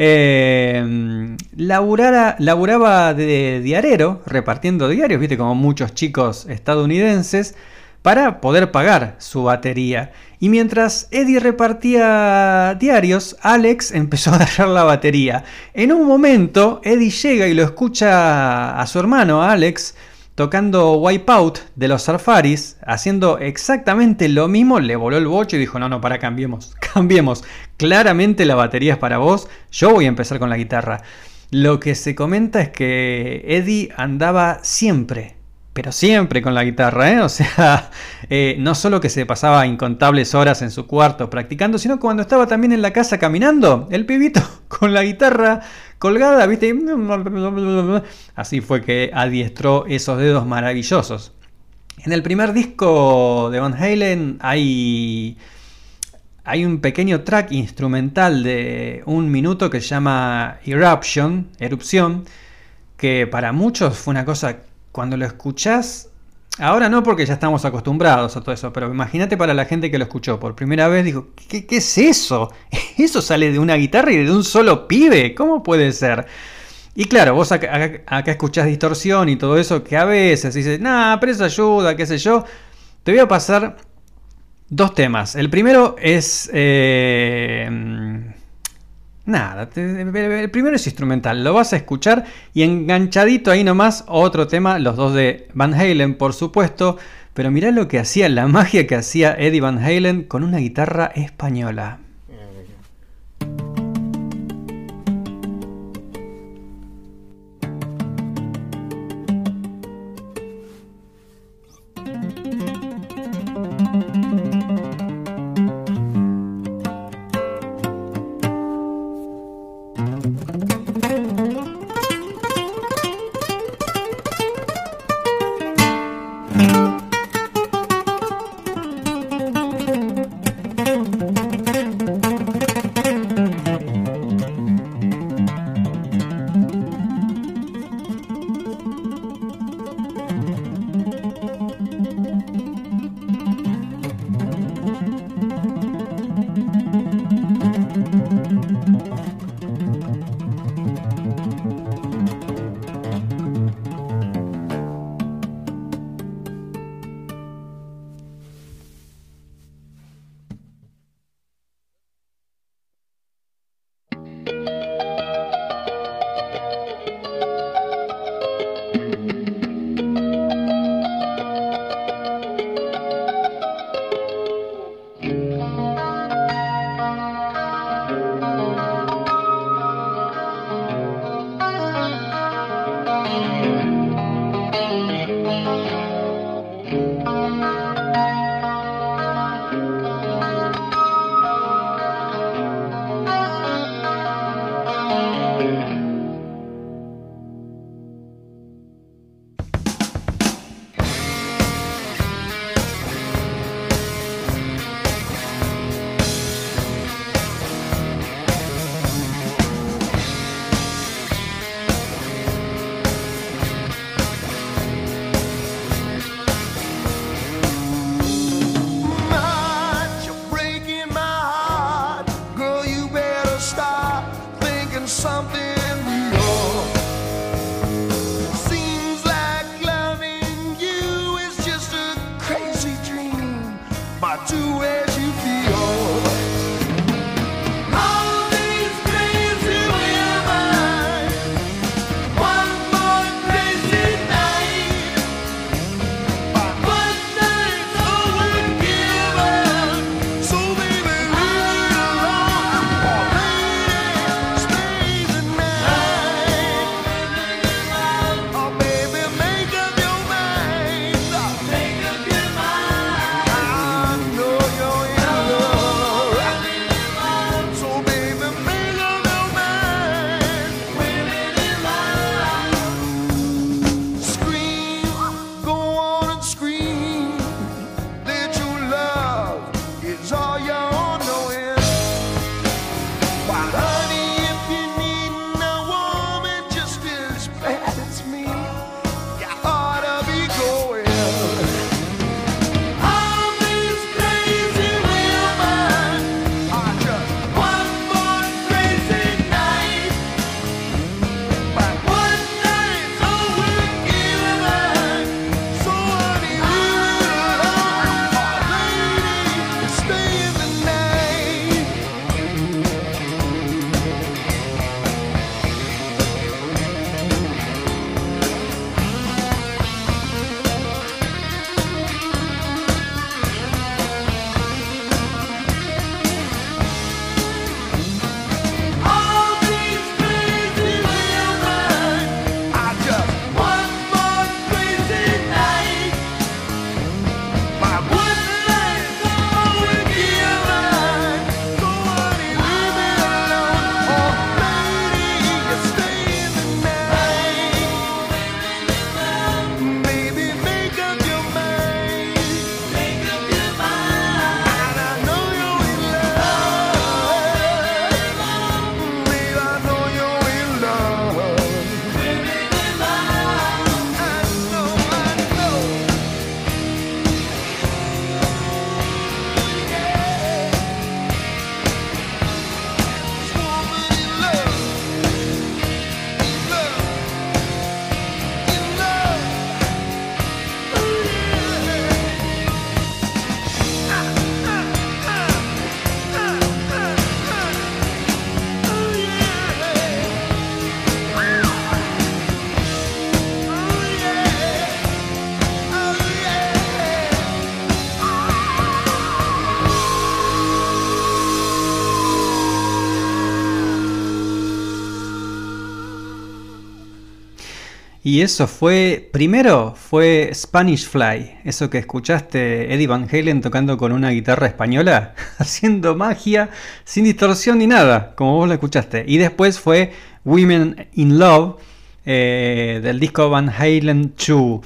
[SPEAKER 5] eh, laburaba de diarero, repartiendo diarios, viste, como muchos chicos estadounidenses, para poder pagar su batería. Y mientras Eddie repartía diarios, Alex (laughs) empezó a agarrar la batería. En un momento, Eddie llega y lo escucha a su hermano, Alex, tocando Wipeout de los Safaris, haciendo exactamente lo mismo, le voló el bocho y dijo, no, no, para, cambiemos, (laughs) cambiemos. Claramente la batería es para vos, yo voy a empezar con la guitarra. Lo que se comenta es que Eddie andaba siempre pero siempre con la guitarra, ¿eh? (laughs) O sea, eh, no solo que se pasaba incontables horas en su cuarto practicando, sino cuando estaba también en la casa caminando, el pibito (laughs) con la guitarra colgada, ¿viste? Así fue que adiestró esos dedos maravillosos. En el primer disco de Van Halen hay, hay un pequeño track instrumental de un minuto que se llama Eruption, erupción, que para muchos fue una cosa cuando lo escuchás, ahora no porque ya estamos acostumbrados a todo eso, pero imagínate para la gente que lo escuchó por primera vez, dijo, ¿qué, es eso? (laughs) ¿Eso sale de una guitarra y de un solo pibe? ¿Cómo puede ser? Y claro, vos acá, escuchás distorsión y todo eso, que a veces dices, nah, pero eso ayuda, qué sé yo. Te voy a pasar dos temas. El primero es... Eh, Nada, el primero es instrumental, lo vas a escuchar y enganchadito ahí nomás otro tema, los dos de Van Halen por supuesto, pero mirá lo que hacía, la (laughs) magia que hacía Eddie Van Halen con una guitarra española. Y eso fue, primero fue Spanish Fly, eso que escuchaste Eddie Van Halen tocando con una guitarra española, (laughs) haciendo magia sin distorsión ni nada, como vos lo escuchaste. Y después fue Women in Love eh, del disco Van Halen 2.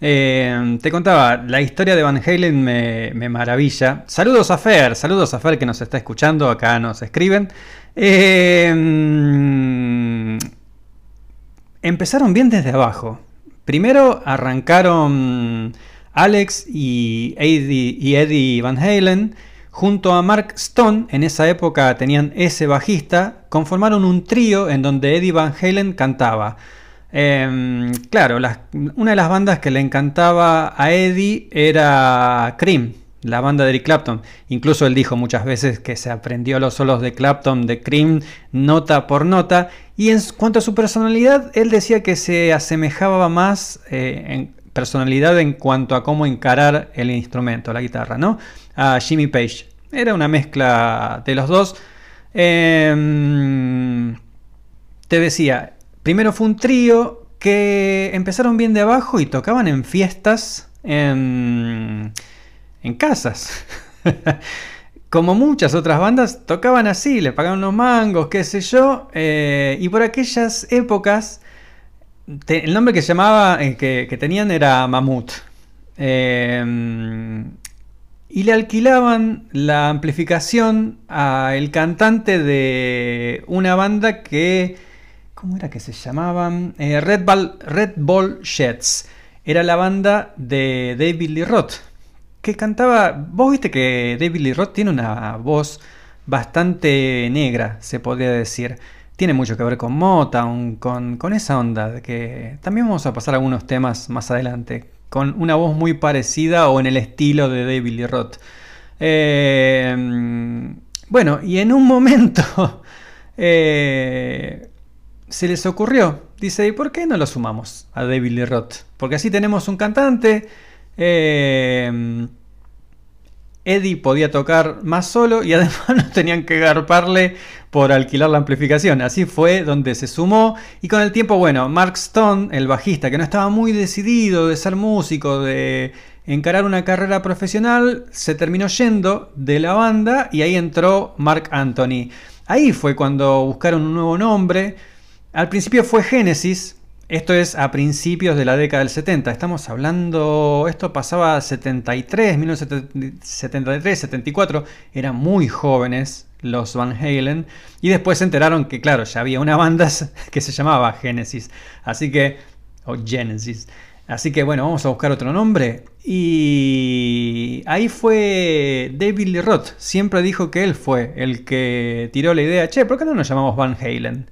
[SPEAKER 5] Eh, te contaba, la historia de Van Halen me, me, maravilla. Saludos a Fer, saludos a Fer que nos está escuchando, acá nos escriben. Eh, empezaron bien desde abajo. Primero arrancaron Alex y Eddie, Van Halen. Junto a Mark Stone, en esa época tenían ese bajista, conformaron un trío en donde Eddie Van Halen cantaba. Em, claro, una de las bandas que le encantaba a Eddie era Cream, la banda de Eric Clapton. Incluso él dijo muchas veces que se aprendió los solos de Clapton, de Cream, nota por nota. Y en cuanto a su personalidad, él decía que se asemejaba más eh, en personalidad en cuanto a cómo encarar el instrumento, la guitarra, ¿no? A Jimmy Page. Era una mezcla de los dos. Em, te decía, primero fue un trío que empezaron bien de abajo y tocaban en fiestas. En casas. (laughs) Como muchas otras bandas, tocaban así, le pagaban unos mangos, qué sé yo. Eh, y por aquellas épocas, el nombre que llamaba, eh, que, tenían era Mamut. Eh, y le alquilaban la amplificación al cantante de una banda que. ¿Cómo era que se llamaban? Red, Ball, Red Ball Jets. Era la banda de David Lee Roth que cantaba. Vos viste que David Lee Roth tiene una voz bastante negra, se podría decir. Tiene mucho que ver con Motown, con, con esa onda, de que también vamos a pasar algunos temas más adelante, con una voz muy parecida o en el estilo de David Lee Roth. Eh, bueno, y en un momento (laughs) eh, se les ocurrió, dice, ¿y por qué no lo sumamos a David Lee Roth? Porque así tenemos un cantante eh, Eddie podía tocar más solo y además (laughs) no tenían que garparle por alquilar la amplificación. Así fue donde se sumó y con el tiempo, bueno, Mark Stone, el bajista, que no estaba muy decidido de ser músico, de encarar una carrera profesional, se terminó yendo de la banda y ahí entró Mark Anthony. Ahí fue cuando buscaron un nuevo nombre. Al principio fue Genesis, esto es a principios de la década del 70. Estamos hablando, esto pasaba 73, 1973, 74. Eran muy jóvenes los Van Halen. Y después se enteraron que, claro, ya había una banda (laughs) que se llamaba Genesis. Así que, o Genesis. Así que bueno, vamos a buscar otro nombre. Y ahí fue David Lee Roth. Siempre dijo que él fue el que tiró la idea. Che, ¿por qué no nos llamamos Van Halen?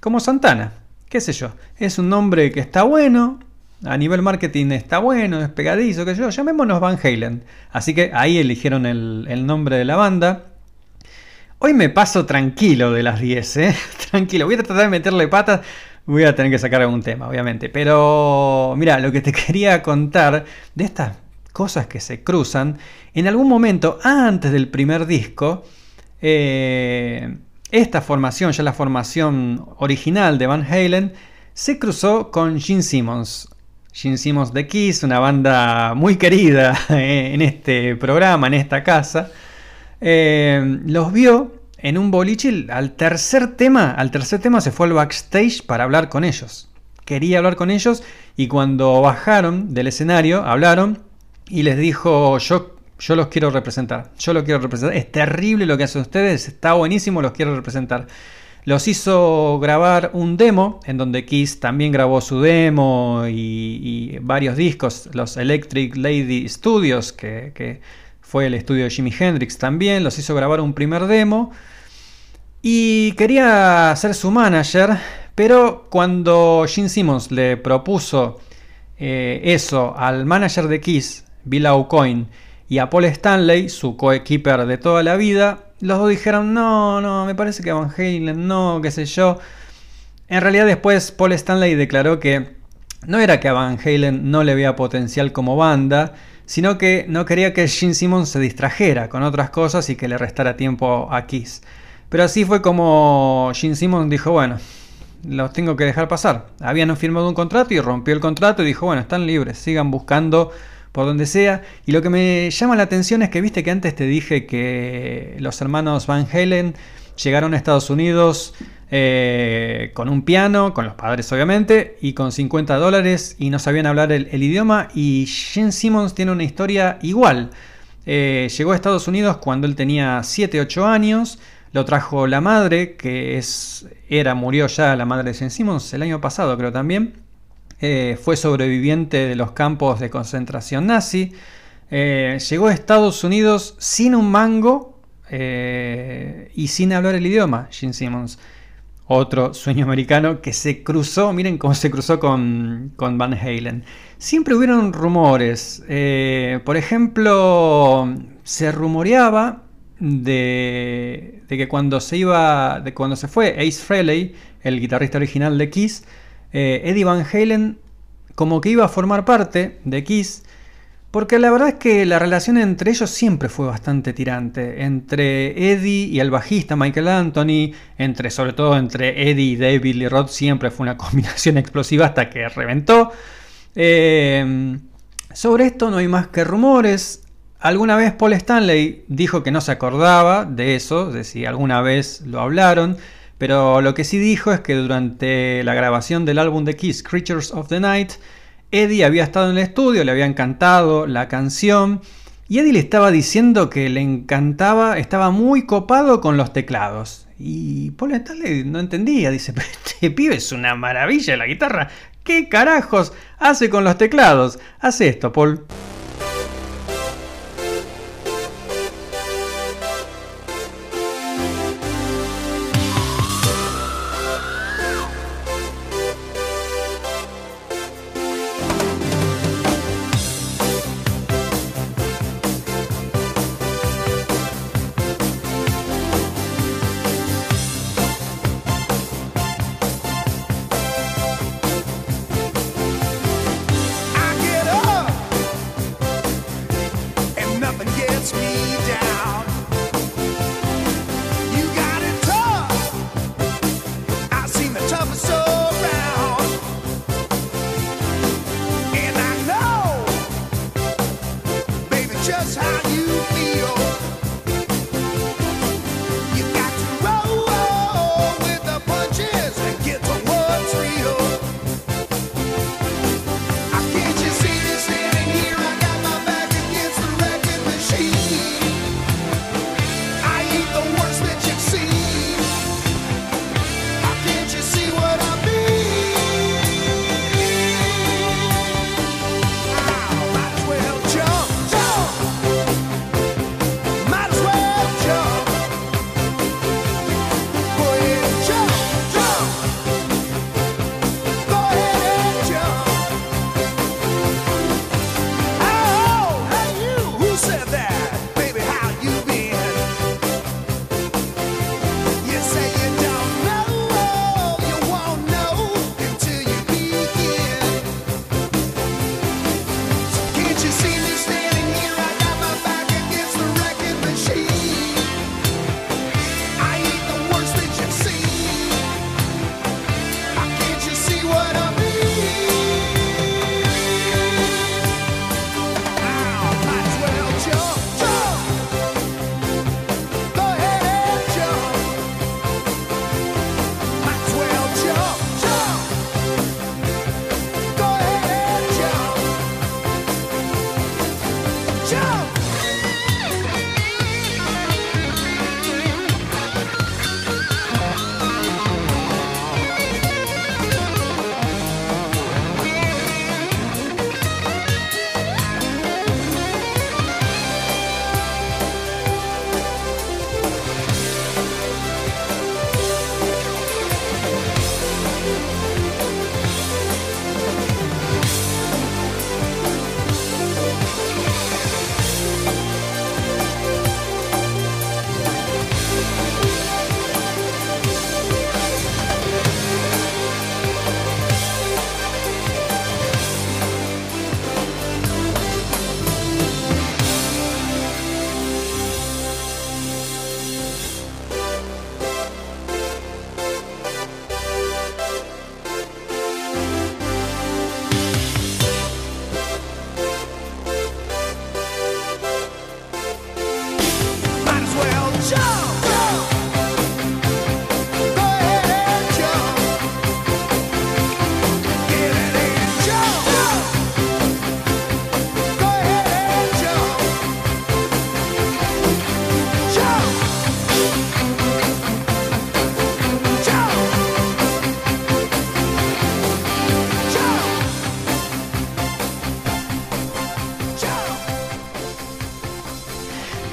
[SPEAKER 5] Como Santana qué sé yo, es un nombre que está bueno, a nivel marketing está bueno, es pegadizo, qué sé yo, llamémonos Van Halen. Así que ahí eligieron el, nombre de la banda. Hoy me paso tranquilo de las 10, ¿eh? (laughs) Tranquilo, voy a tratar de meterle patas, voy a tener que sacar algún tema, obviamente. Pero mira, lo que te (laughs) quería contar de estas cosas que se cruzan, en algún momento antes del primer disco, eh, esta formación, ya la formación original de Van Halen, se cruzó con Gene Simmons. Gene Simmons de Kiss, una banda muy querida (laughs) en este programa, en esta casa. Eh, los vio en un boliche al tercer tema, al tercer tema se fue al backstage para hablar con ellos. Quería hablar con ellos y cuando bajaron del escenario hablaron y les dijo, yo yo los quiero representar. Yo los quiero representar. Es terrible lo que hacen ustedes. Está buenísimo. Los quiero representar. Los hizo grabar un demo en donde Kiss también grabó su demo y, varios discos. Los Electric Lady Studios, que, fue el estudio de Jimi Hendrix también. Los hizo grabar un primer demo. Y quería ser su manager. Pero cuando Gene Simmons le propuso eh, eso al manager de Kiss, Bill Aucoin, y a Paul Stanley, su coequiper de toda la vida, los dos dijeron, no, no, me parece que Van Halen, no, qué sé yo. En realidad después Paul Stanley declaró que no era que a Van Halen no le veía potencial como banda, sino que no quería que Gene Simmons se distrajera con otras cosas y que le restara tiempo a Kiss. Pero así fue como Gene Simmons dijo, bueno, los tengo que dejar pasar. Habían firmado un contrato y rompió el contrato y dijo, bueno, están libres, sigan buscando por donde sea. Y lo que me llama la atención es que viste que antes te dije que los hermanos Van Halen llegaron a Estados Unidos eh, con un piano, con los padres obviamente, y con 50 dólares y no sabían hablar el, idioma. Y Gene Simmons tiene una historia igual. Eh, llegó a Estados Unidos cuando él tenía 7-8 años. Lo trajo la madre, que es, era, murió ya la madre de Gene Simmons el año pasado creo también. Eh, fue sobreviviente de los campos de concentración nazi. Eh, llegó a Estados Unidos sin un mango eh, y sin hablar el idioma, Gene Simmons. Otro sueño americano que se cruzó, miren cómo se cruzó con, Van Halen. Siempre hubieron rumores. por ejemplo, se rumoreaba de, de, que cuando se iba, de cuando se fue Ace Frehley, el guitarrista original de Kiss, eh, Eddie Van Halen como que iba a formar parte de Kiss, porque la verdad es que la relación entre ellos siempre fue bastante tirante. Entre Eddie y el bajista Michael Anthony, entre, sobre todo entre Eddie y David Lee Roth, siempre fue una (laughs) combinación explosiva hasta que reventó. Eh, sobre esto no hay más que rumores. Alguna vez Paul Stanley dijo que no se acordaba de eso, de si alguna vez lo hablaron. Pero lo que sí dijo es que durante la grabación del álbum de Kiss, Creatures of the Night, Eddie había estado en el estudio, le había encantado la canción. Y Eddie le estaba diciendo que le encantaba, estaba muy copado con los teclados. Y Paul Stanley no entendía, dice, (laughs) pero este pibe es una maravilla la guitarra. ¿Qué carajos hace con los teclados? Hace esto, Paul.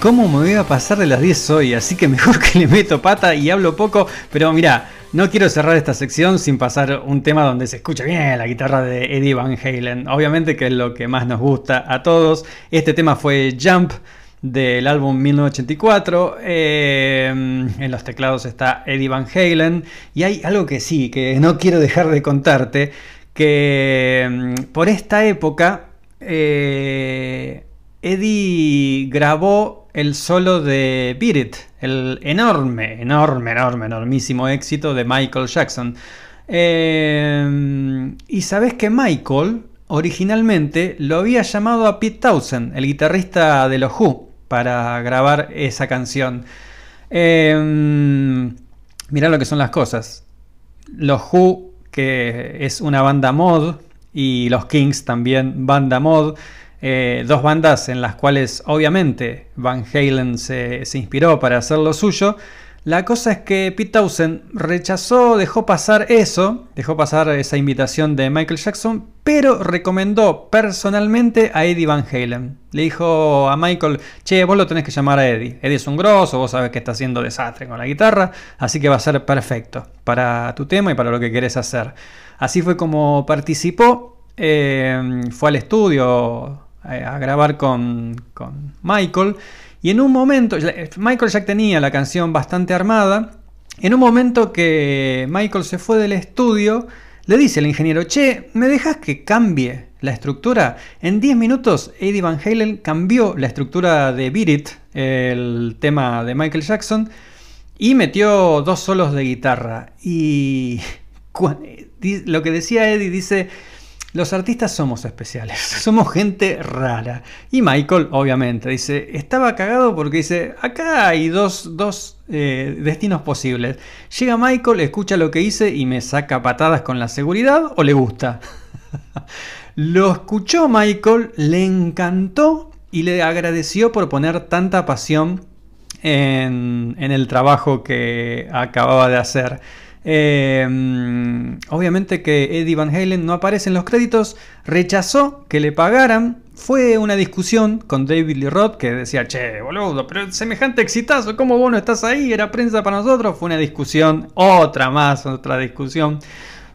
[SPEAKER 5] Cómo me voy a pasar de las 10 hoy, así que mejor (laughs) que le meto pata y hablo poco, pero mira, no quiero cerrar esta sección sin pasar un tema donde se escucha bien la guitarra de Eddie Van Halen, obviamente que es lo que más nos gusta a todos, este tema fue Jump del álbum 1984. Eh, en los teclados está Eddie Van Halen. Y hay algo que sí, que no quiero dejar de contarte, que mm, por esta época eh, Eddie grabó el solo de Beat It, el enorme, enorme, enorme, enormísimo éxito de Michael Jackson. Eh, y sabes que Michael originalmente lo había llamado a Pete Townsend, el guitarrista de los Who, para grabar esa canción. Eh, mirá lo que son las cosas. Los Who, que es una banda mod, y los Kings también banda mod. Eh, dos bandas en las cuales obviamente Van Halen se, inspiró para hacer lo suyo. La cosa es que Pete Townsend rechazó, dejó pasar eso, dejó pasar esa invitación de Michael Jackson, pero recomendó personalmente a Eddie Van Halen. Le dijo a Michael, che, vos lo tenés que llamar a Eddie. Eddie es un grosso, vos sabés que está haciendo desastre con la guitarra, así que va a ser perfecto para tu tema y para lo que querés hacer. Así fue como participó, eh, fue al estudio a grabar con, Michael. Y en un momento, Michael ya tenía la canción bastante armada. En un momento que Michael se fue del estudio, le dice al ingeniero, che, ¿me dejas que cambie la estructura? En 10 minutos Eddie Van Halen cambió la estructura de Beat el tema de Michael Jackson, y metió dos solos de guitarra. Y (laughs) lo que decía Eddie dice, los artistas somos especiales, (laughs) somos gente rara. Y Michael, obviamente, dice, estaba cagado porque dice, acá hay dos, dos eh, destinos posibles. Llega Michael, escucha lo que hice y me saca patadas con la seguridad o le gusta. (laughs) lo escuchó Michael, le encantó y le agradeció por poner tanta pasión en, en el trabajo que acababa de hacer. Em, obviamente que Eddie Van Halen no aparece en los créditos, rechazó que le pagaran. Fue una discusión con David Lee Roth que decía, che, boludo, pero semejante exitazo, ¿cómo vos no estás ahí? Era prensa para nosotros. Fue una discusión, otra más, otra discusión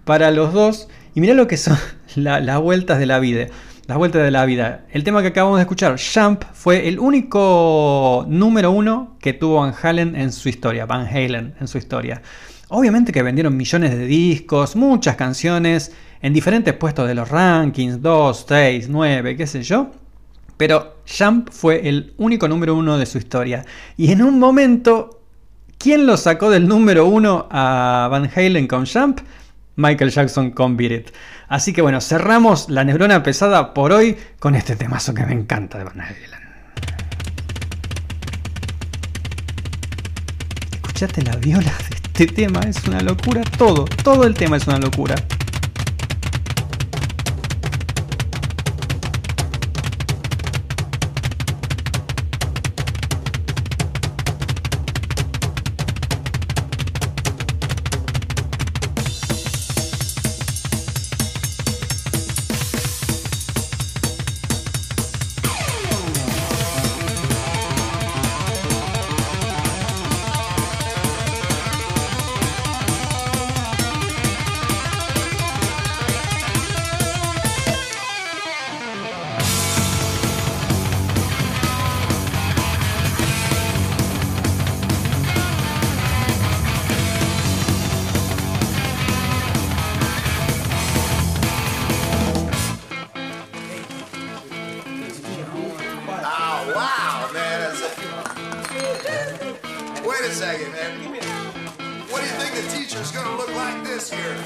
[SPEAKER 5] para los dos. Y mirá lo que son (laughs) las vueltas de la vida. Las vueltas de la vida. El tema que acabamos de escuchar, Jump, fue el único número uno que tuvo Van Halen en su historia. Van Halen en su historia. Obviamente que vendieron millones de discos, muchas canciones, en diferentes puestos de los rankings, 2, 6, 9, qué sé yo. Pero Jump fue el único número uno de su historia. Y en un momento, ¿quién lo sacó del número uno a Van Halen con Jump? Michael Jackson con Beat It. Así que bueno, cerramos la neurona pesada por hoy con este temazo que me encanta de Van Halen. ¿Escuchaste la viola este tema es una locura, todo, todo el tema es una locura.
[SPEAKER 6] Wait a
[SPEAKER 3] second,
[SPEAKER 7] man. What do you think the teacher's gonna look like this year?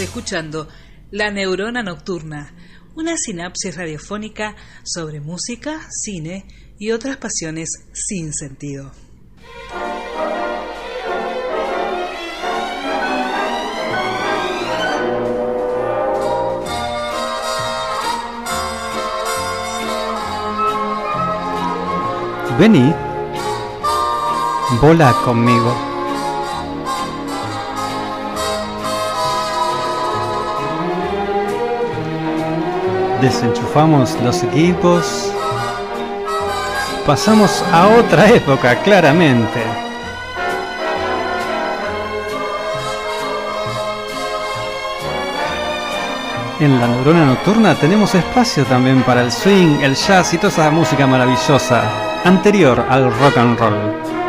[SPEAKER 3] Escuchando La Neurona Nocturna, una sinapsis radiofónica sobre música, cine y otras pasiones sin sentido.
[SPEAKER 5] Vení, vola conmigo. Desenchufamos los equipos, pasamos a otra (laughs) época, claramente. En la neurona nocturna tenemos espacio también para el swing, el jazz y toda esa música maravillosa, anterior al rock and roll.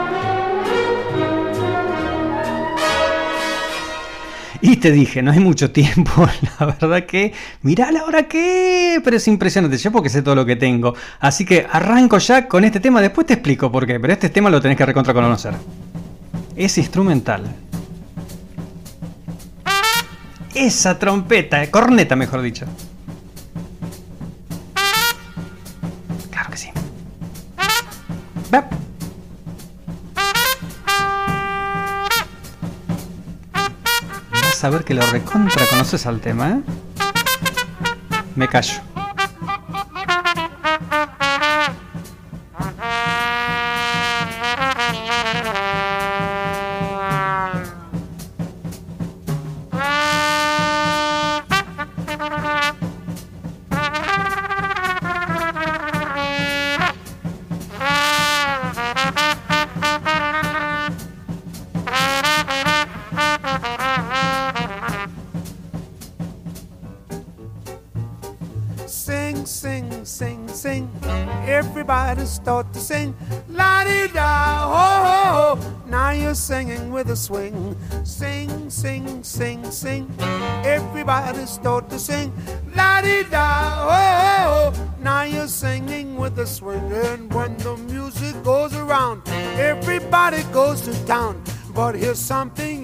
[SPEAKER 5] Y te dije, no hay mucho tiempo, (laughs) la verdad que, mirá la hora que, pero es impresionante, yo porque sé todo lo que tengo. Así que arranco ya con este tema, después te explico por qué, pero este tema lo tenés que recontra conocer. Es instrumental. Esa trompeta, eh, corneta mejor dicho. Claro que sí. Saber que lo recontra conoces al tema, ¿eh? Me callo. and start to sing.
[SPEAKER 8] La di da, ho ho ho. Now you're singing with a swing. Sing, sing, sing, sing. Everybody start to sing. La di da, ho ho ho. Now you're singing with a swing. And when the music goes around, everybody goes to town. But here's something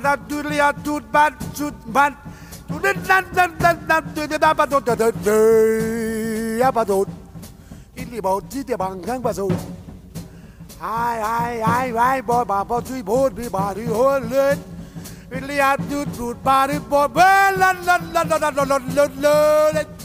[SPEAKER 8] Ah, ba da doodly ah dood bad dood bad. Doodle da da da da doodle da ba dood da da da. Ya ba dood. Illi ba di de bang kang ba zo. Ai ai ai ai boy ba ba tui board be body hold it. Illi ah dood dood body boy ba la la la la la la la la la. And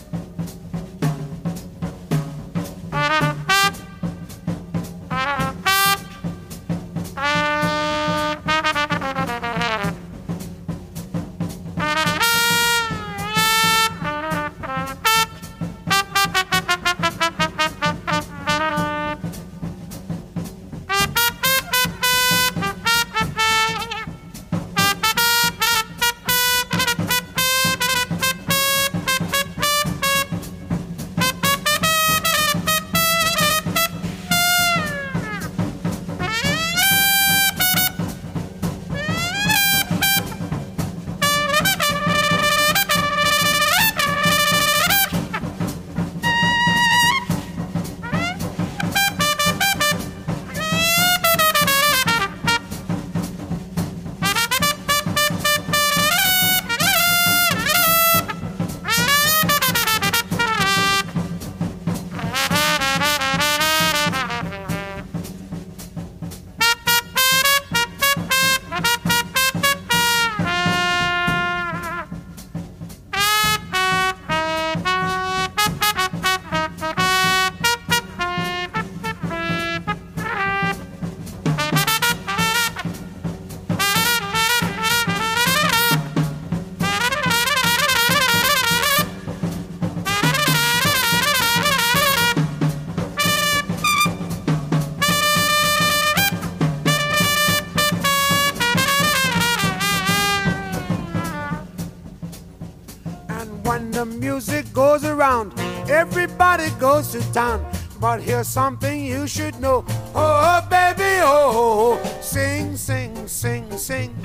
[SPEAKER 8] goes. But here's something you should know. Oh, baby, oh, sing, sing, sing, sing.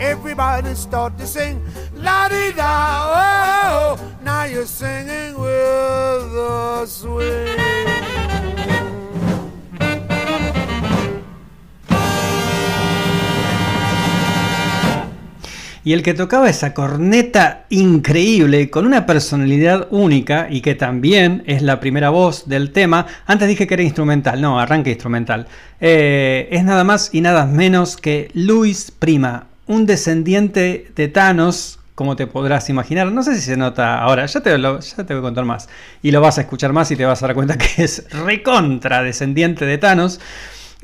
[SPEAKER 8] Everybody start to sing. La di da, oh, oh, oh. now you're singing with the swing.
[SPEAKER 5] Y el que tocaba esa corneta increíble, con una personalidad única y que también es la primera voz del tema, antes dije que era instrumental, no, arranque instrumental, eh, es nada más y nada menos que Luis Prima, un descendiente de Thanos, como te podrás imaginar, no sé si se nota ahora, ya te, ya te voy a contar más, y lo vas a escuchar más y te vas a dar cuenta que es recontra descendiente de Thanos.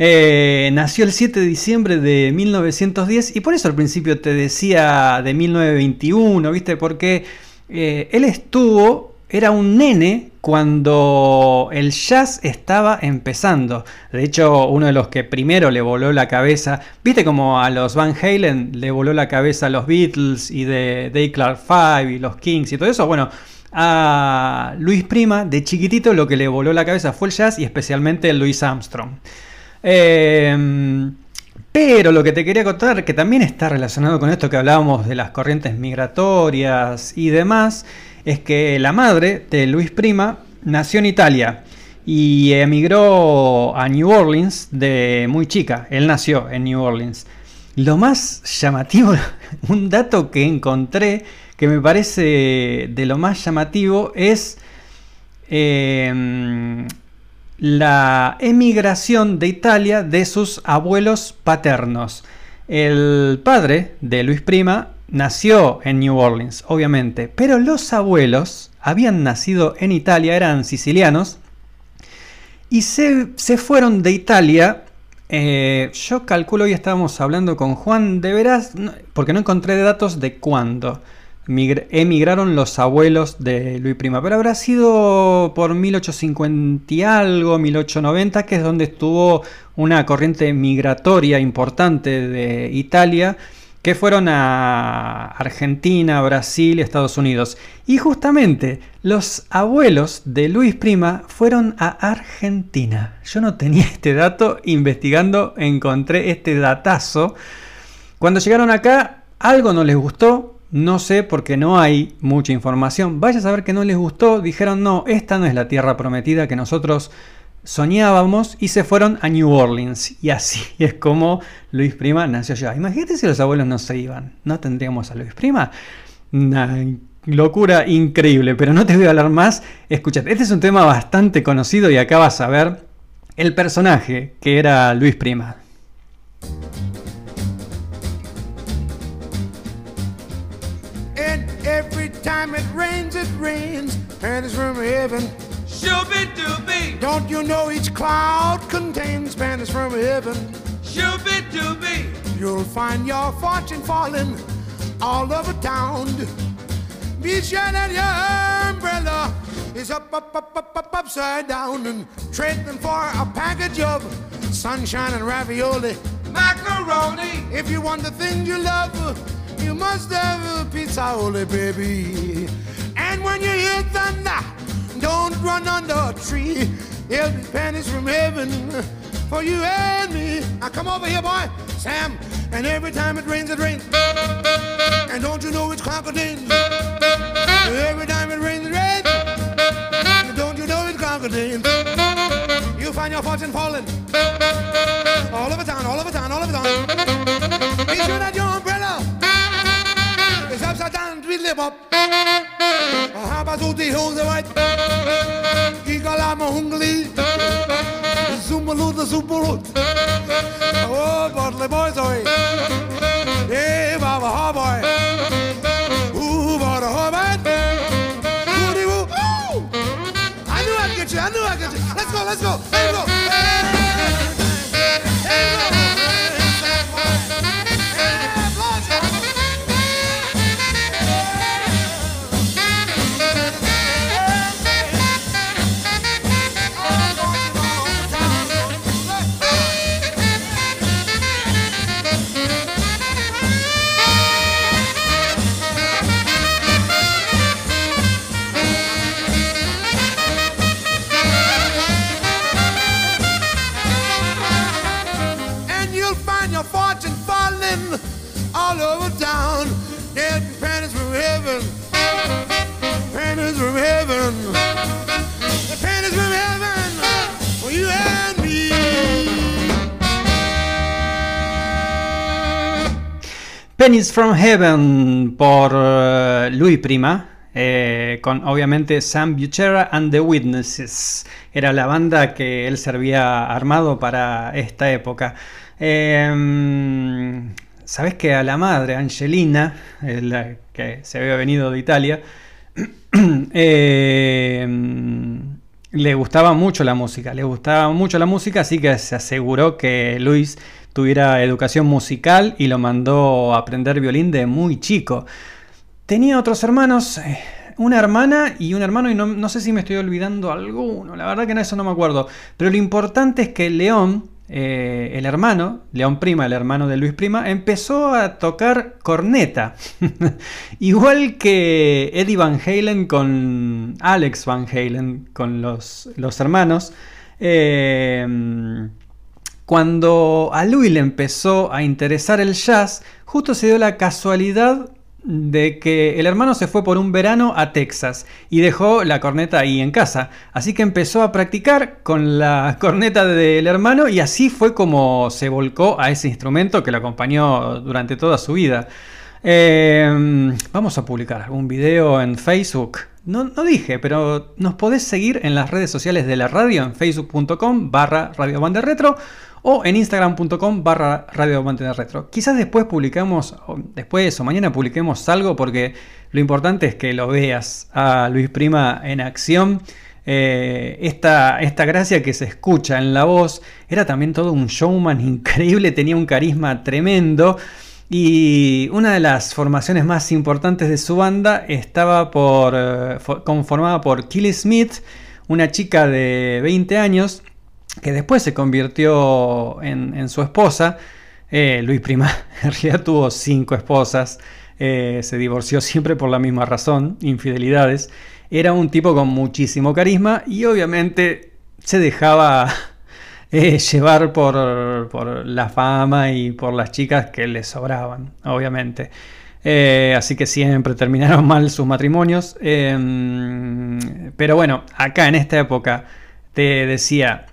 [SPEAKER 5] Eh, nació el 7 de diciembre de 1910 y por eso al principio te decía de 1921, ¿viste? Porque eh, él estuvo, era un nene cuando el jazz estaba empezando. De hecho, uno de los que primero le voló la cabeza, ¿viste como a los Van Halen le voló la cabeza a los Beatles y de Day Clark Five y los Kings y todo eso? Bueno, a Luis Prima de chiquitito lo que le voló la cabeza fue el jazz y especialmente Louis Armstrong. Eh, pero lo que te quería contar, que también está relacionado con esto que hablábamos de las corrientes migratorias y demás, es que la madre de Luis Prima nació en Italia y emigró a New Orleans de muy chica. Él nació en New Orleans. Lo más llamativo, (laughs) un dato que encontré que me parece de lo más llamativo es eh, la emigración de Italia de sus abuelos paternos. El padre de Luis Prima nació en New Orleans, obviamente, pero los abuelos habían nacido en Italia, eran sicilianos, y se, se fueron de Italia. eh, yo calculo, hoy estábamos hablando con Juan, de veras, porque no encontré datos de cuándo, emigraron los abuelos de Luis Prima, pero habrá sido por 1850 y algo, 1890, que es donde estuvo una corriente migratoria importante de Italia, que fueron a Argentina, Brasil Estados Unidos. Y justamente los abuelos de Luis Prima fueron a Argentina. Yo no tenía (laughs) este dato, investigando encontré este datazo. Cuando llegaron acá, algo no les gustó, no sé porque no hay mucha información. Vaya a saber que no les gustó. Dijeron, no, esta no es la tierra prometida que nosotros soñábamos y se fueron a New Orleans. Y así (laughs) es como Luis Prima nació allá. Imagínate si los abuelos no se iban. ¿No tendríamos a Luis Prima? Una locura increíble, pero no te voy a hablar más. Escúchate, este es un tema bastante conocido y acá vas a ver el personaje que era Luis Prima.
[SPEAKER 8] It rains, it rains, and it's from heaven. Shooby dooby. Don't you know each cloud contains Spanish from heaven? Shooby dooby. You'll find your fortune falling all over town. Be sure that your umbrella is up, up, up, up, up, upside down and trading for a package of sunshine and ravioli. Macaroni. If you want the things you love, you must have a pizza, holy baby. And when you hear thunder, don't run under a tree. There'll be pennies from heaven for you and me. Now come over here, boy, Sam. And every time it rains, it rains. And don't you know it's crocodile? Every time it rains, it rains. And don't you know it's crocodile? You find your fortune falling all over town, all over town, all over town. Be sure that your umbrella Perhaps I don't really pop. Perhaps I do the hills right. a hungli. Zumbalu the zumbalut. Oh, Bartley boys, oi.
[SPEAKER 5] From Heaven por uh, Louis Prima, eh, con obviamente Sam Buchera and the Witnesses. Era la banda que él servía armado para esta época. Em, Sabes que a la madre, Angelina, la que se había venido de Italia, (clears throat) em, le gustaba mucho la música, le gustaba mucho la música, así que se aseguró que Luis tuviera educación musical y lo mandó a aprender violín de muy chico. Tenía otros hermanos, eh, una hermana y un hermano, y no, sé si me estoy olvidando alguno, la verdad que en eso no me acuerdo. Pero lo importante es que León, eh, el hermano, León Prima, el hermano de Luis Prima, empezó a tocar corneta. (laughs) Igual que Eddie Van Halen con Alex Van Halen, con los, los hermanos. Eh, cuando a Louis le empezó a interesar el jazz, justo se dio la casualidad de que el hermano se fue por un verano a Texas y dejó la corneta ahí en casa. Así que empezó a practicar con la (laughs) corneta del hermano y así fue como se volcó a ese instrumento que lo acompañó durante toda su vida. Em, vamos a publicar algún video en Facebook. No, dije, pero nos podés seguir en las redes sociales de la radio en facebook.com barra radio o en instagram.com barra radio de retro. Quizás después publicamos, después o mañana publiquemos algo porque lo importante es que lo veas a Luis Prima en acción. Eh, esta, esta gracia que se escucha en la voz era también todo un showman (laughs) increíble, tenía un carisma tremendo. Y una de las formaciones más importantes de su banda estaba por, eh, conformada por Kelly Smith, una chica de 20 años que después se convirtió en, su esposa. Eh, Luis Prima (laughs) en realidad tuvo cinco esposas, eh, se divorció siempre por la misma razón, infidelidades. Era un tipo con muchísimo carisma y obviamente se dejaba (laughs) eh, llevar por, por, la fama y por las chicas que le sobraban, obviamente. así que siempre terminaron (laughs) mal sus matrimonios. Em, pero bueno, acá en esta época te decía,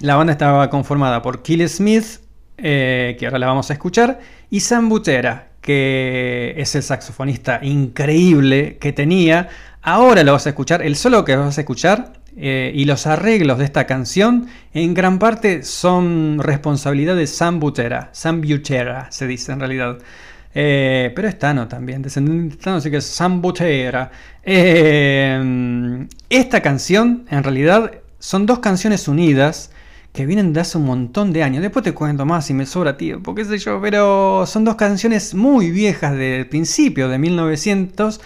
[SPEAKER 5] la banda estaba conformada por Kill Smith, eh, que ahora la vamos a escuchar, y Sam Butera, que es el saxofonista increíble que tenía. Ahora lo vas a escuchar, el solo que vas a escuchar eh, y los arreglos de esta canción en gran parte son responsabilidad de Sam Butera. Sam Butera se dice en realidad. Eh, pero es Tano también, descendiente de Tano, así que es Sam Butera. esta canción en realidad son dos canciones unidas que vienen de hace un montón de años. Después te cuento más si me sobra tiempo, qué sé yo, pero son dos canciones muy viejas del principio de 1900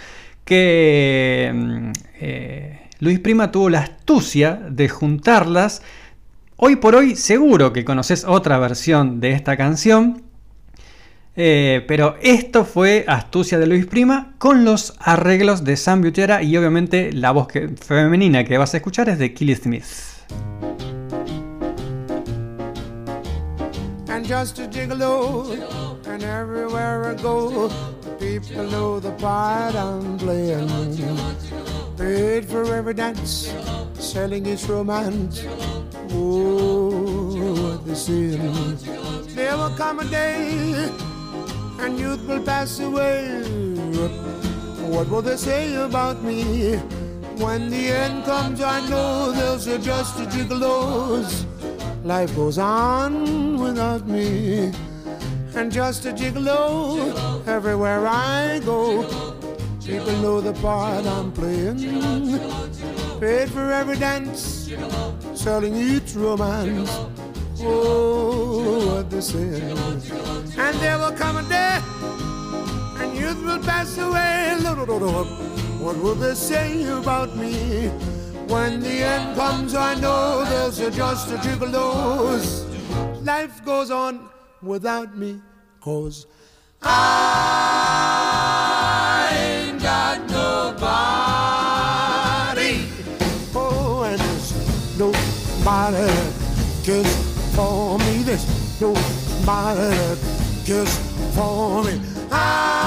[SPEAKER 5] que mm, eh, Luis Prima tuvo la astucia de juntarlas. Hoy por hoy seguro que conoces otra versión de esta canción, eh, pero esto fue astucia de Luis Prima con los arreglos de Sam Butera y obviamente la voz femenina que vas a escuchar es de Killy Smith.
[SPEAKER 8] Just a gigolo, and everywhere I go, people know the part I'm playing. Paid for every dance, selling its romance. Oh, the say. There will come a day, and youth will pass away. What will they say about me? When the end comes, I know they'll say just a gigolos. Life goes on without me. And just a gigolo everywhere I go. People know the part I'm playing. Paid for every dance, selling each romance. Oh, what they say. And there will come a day, and youth will pass away. What will they say about me? When the end comes, I know there's just a gigolo's. Life goes on without me, cause I ain't got nobody. Oh, and there's nobody cares for me. There's nobody cares for me. I'm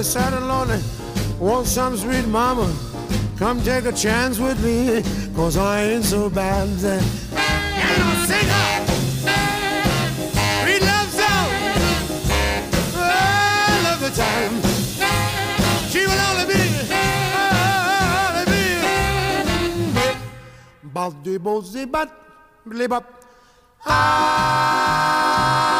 [SPEAKER 8] lonely, sad and lonely. Want some sweet mama? Come take a chance with me, cause I ain't so bad. Then. And I'll sing the time. She will only be, only be. Blibop. I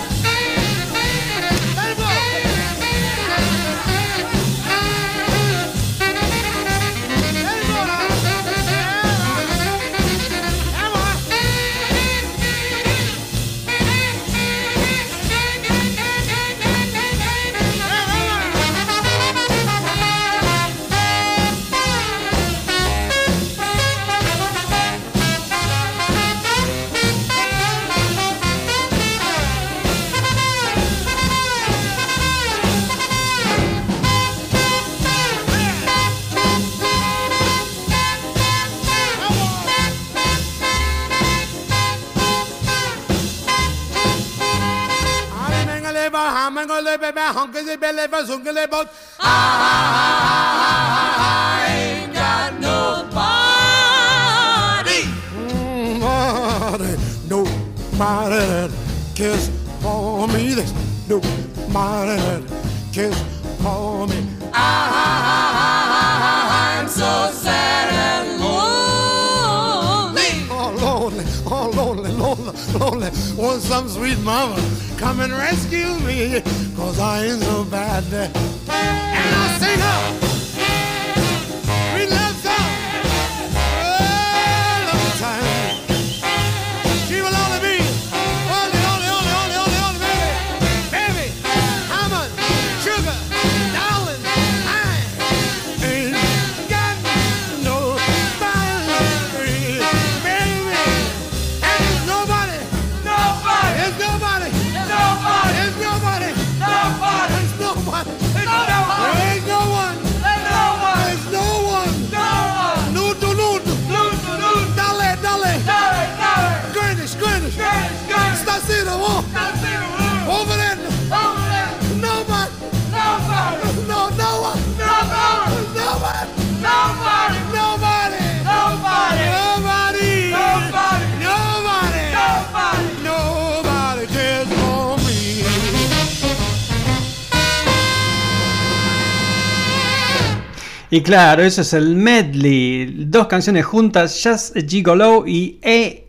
[SPEAKER 5] Butera.
[SPEAKER 8] I mm, ain't got nobody. Nobody, nobody that cares for me. There's nobody that cares for me. I, I'm so sad and lonely. Oh, lonely, oh, lonely, lonely, lonely. Want some sweet mama come and rescue me, I ain't so bad, And I sing up.
[SPEAKER 5] Y claro, eso es el medley. Dos canciones juntas, Just a Gigolo y I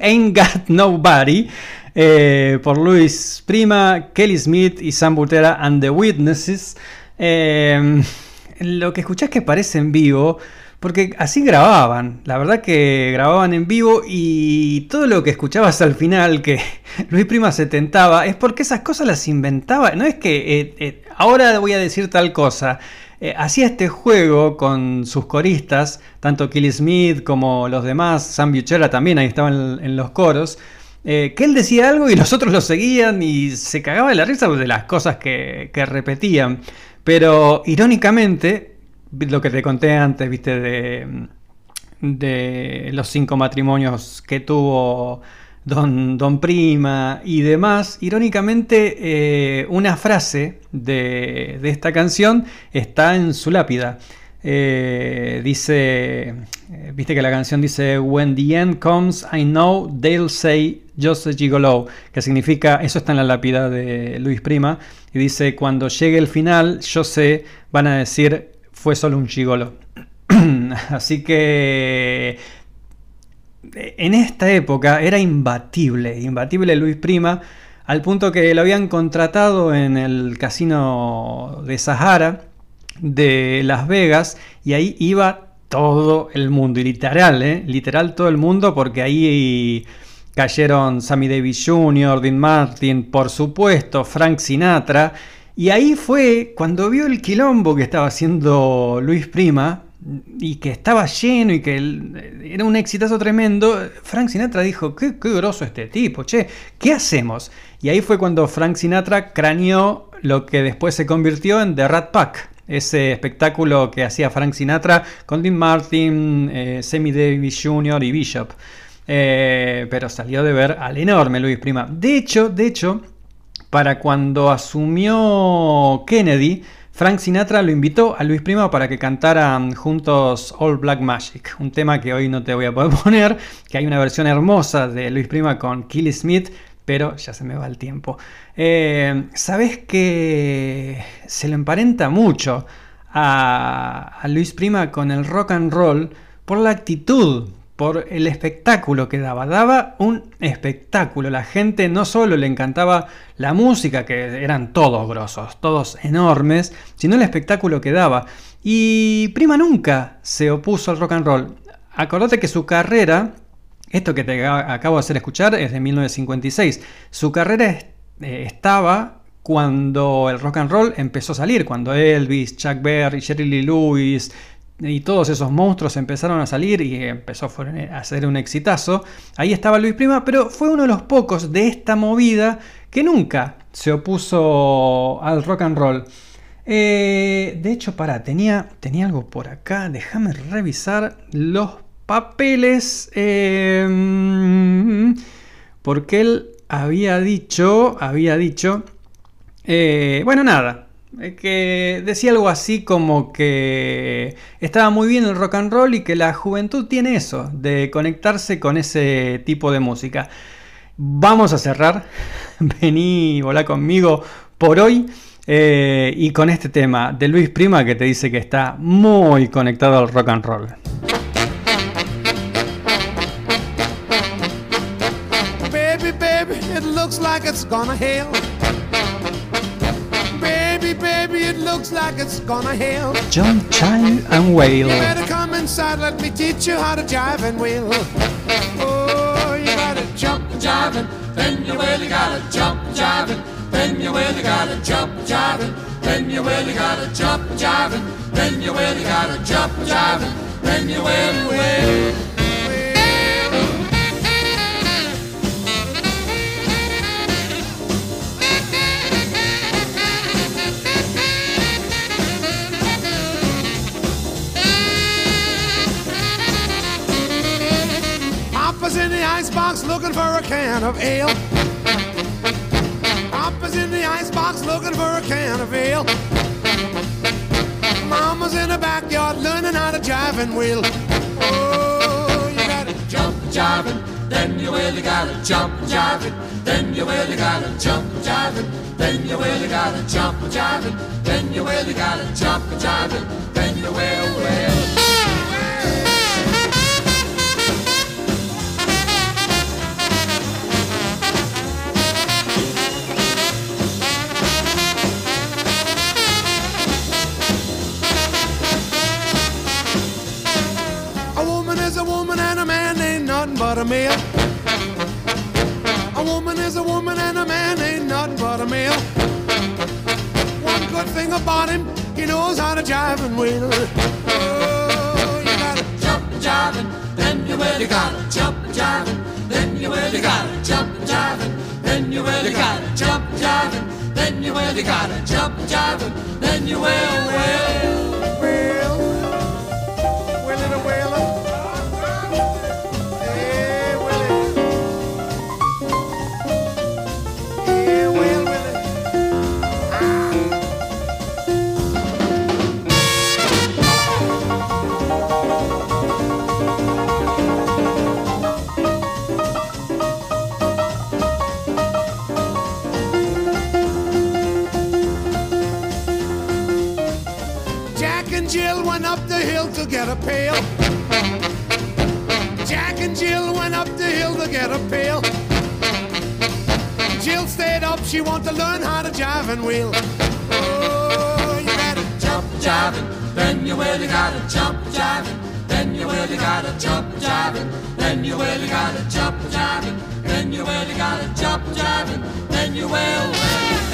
[SPEAKER 5] Ain't Got Nobody. eh, por Luis Prima, Kelly Smith y Sam Butera and the Witnesses. Eh, lo que escuchás que parece en vivo, porque así grababan. La verdad que grababan en vivo y todo lo que escuchabas al final que (laughs) Luis Prima se tentaba es porque esas cosas las inventaba. No es que eh, ahora voy a decir tal cosa. Eh, hacía este juego con sus coristas, tanto Kelly Smith como los demás, Sam Buchera también, ahí estaban en, los coros, eh, que él decía algo y los otros lo seguían y se cagaba de la risa de las cosas que, que repetían. Pero irónicamente, lo que te conté antes, viste, de, de los cinco matrimonios que tuvo Don, Don Prima y demás, irónicamente eh, una frase de, de esta canción está en su lápida. Eh, dice, eh, viste que la canción dice, When the end comes, I know they'll say a gigolo, que significa, eso está en la lápida de Luis Prima, y dice, cuando llegue el final, yo sé, van a decir, fue solo un gigolo. (clears throat) Así que en esta época era imbatible, imbatible Luis Prima, al punto que lo habían contratado en el casino de Sahara de Las Vegas y ahí iba todo el mundo, y literal, ¿eh? literal todo el mundo, porque ahí cayeron Sammy Davis Jr., Dean Martin, por supuesto, Frank Sinatra, y ahí fue cuando vio el quilombo que estaba haciendo Luis Prima, y que estaba lleno y que era un exitazo tremendo, Frank Sinatra dijo, qué, qué groso este tipo, che, ¿qué hacemos? Y ahí fue cuando Frank Sinatra craneó lo que después se convirtió en The Rat Pack, ese espectáculo que hacía Frank Sinatra con Dean Martin, eh, Sammy Davis Jr. y Bishop. Eh, pero salió de ver al enorme Luis Prima. De hecho, de hecho, para cuando asumió Kennedy, Frank Sinatra lo invitó a Luis Prima para que cantaran juntos All Black Magic, un tema que hoy no te voy a poder (laughs) poner, que hay una versión hermosa de Luis Prima con Kelly Smith, pero ya se me va el tiempo. Eh, Sabes que se lo emparenta mucho a, a Luis Prima con el rock and roll por la actitud, por el espectáculo que daba. Daba un espectáculo. La gente no solo le encantaba la música, que eran todos grosos, todos enormes, sino el espectáculo que daba. Y Prima nunca se opuso al rock and roll. Acordate que su carrera, esto que te acabo de hacer escuchar, es de 1956. Su carrera eh, estaba cuando el rock and roll empezó a salir, cuando Elvis, Chuck Berry, Jerry Lewis y todos esos monstruos empezaron a salir y empezó a ser un exitazo. Ahí estaba Luis Prima, pero fue uno de los pocos de esta movida que nunca se opuso al rock and roll. Eh, de hecho, para, tenía, tenía algo por acá. Déjame revisar los papeles. eh, porque él había dicho, había dicho, eh, bueno, nada, que decía algo así como que estaba muy bien el rock and roll y que la juventud tiene eso, de conectarse con ese tipo de música. Vamos a cerrar (laughs) vení, volá conmigo por hoy. Eh, y con este tema de Luis Prima que te dice que está muy conectado al rock and roll.
[SPEAKER 8] Baby, baby, it looks like it's gonna hail. Looks like it's gonna hail.
[SPEAKER 5] John Child and Whale.
[SPEAKER 8] You better come inside, let me teach you how to jive and wheel. Oh, you gotta jump jiving, then you really gotta jump jiving. Then you really gotta jump jiving. Then you really gotta jump jiving. Then you really gotta jump jiving. Then you will, will. Icebox looking for a can of ale. Papa's in the icebox looking for a can of ale. Mama's in the backyard learning how to jive and wheel. Oh, you gotta jump jiving, then you really gotta jump jiving, then you really gotta jump jiving, then you really gotta jump jiving, then you really gotta jump jiving, then you will, will. But a male. A woman is a woman and a man ain't nothing but a male. One good thing about him, he knows how to jive and wheel. Oh, you gotta jump jiving, then you really gotta jump jiving, then you really gotta jump jiving, then you really gotta jump jiving, then you really gotta jump jiving, then you will, will, will. Pail. Jack and Jill went up the hill to get a pail. Jill stayed up, she wanted to learn how to jive and wheel. Oh, you gotta jump jiving, then you really gotta jump jiving, then you will, you gotta jump jiving, then you really gotta jump jiving, then you really gotta jump jiving, then you will.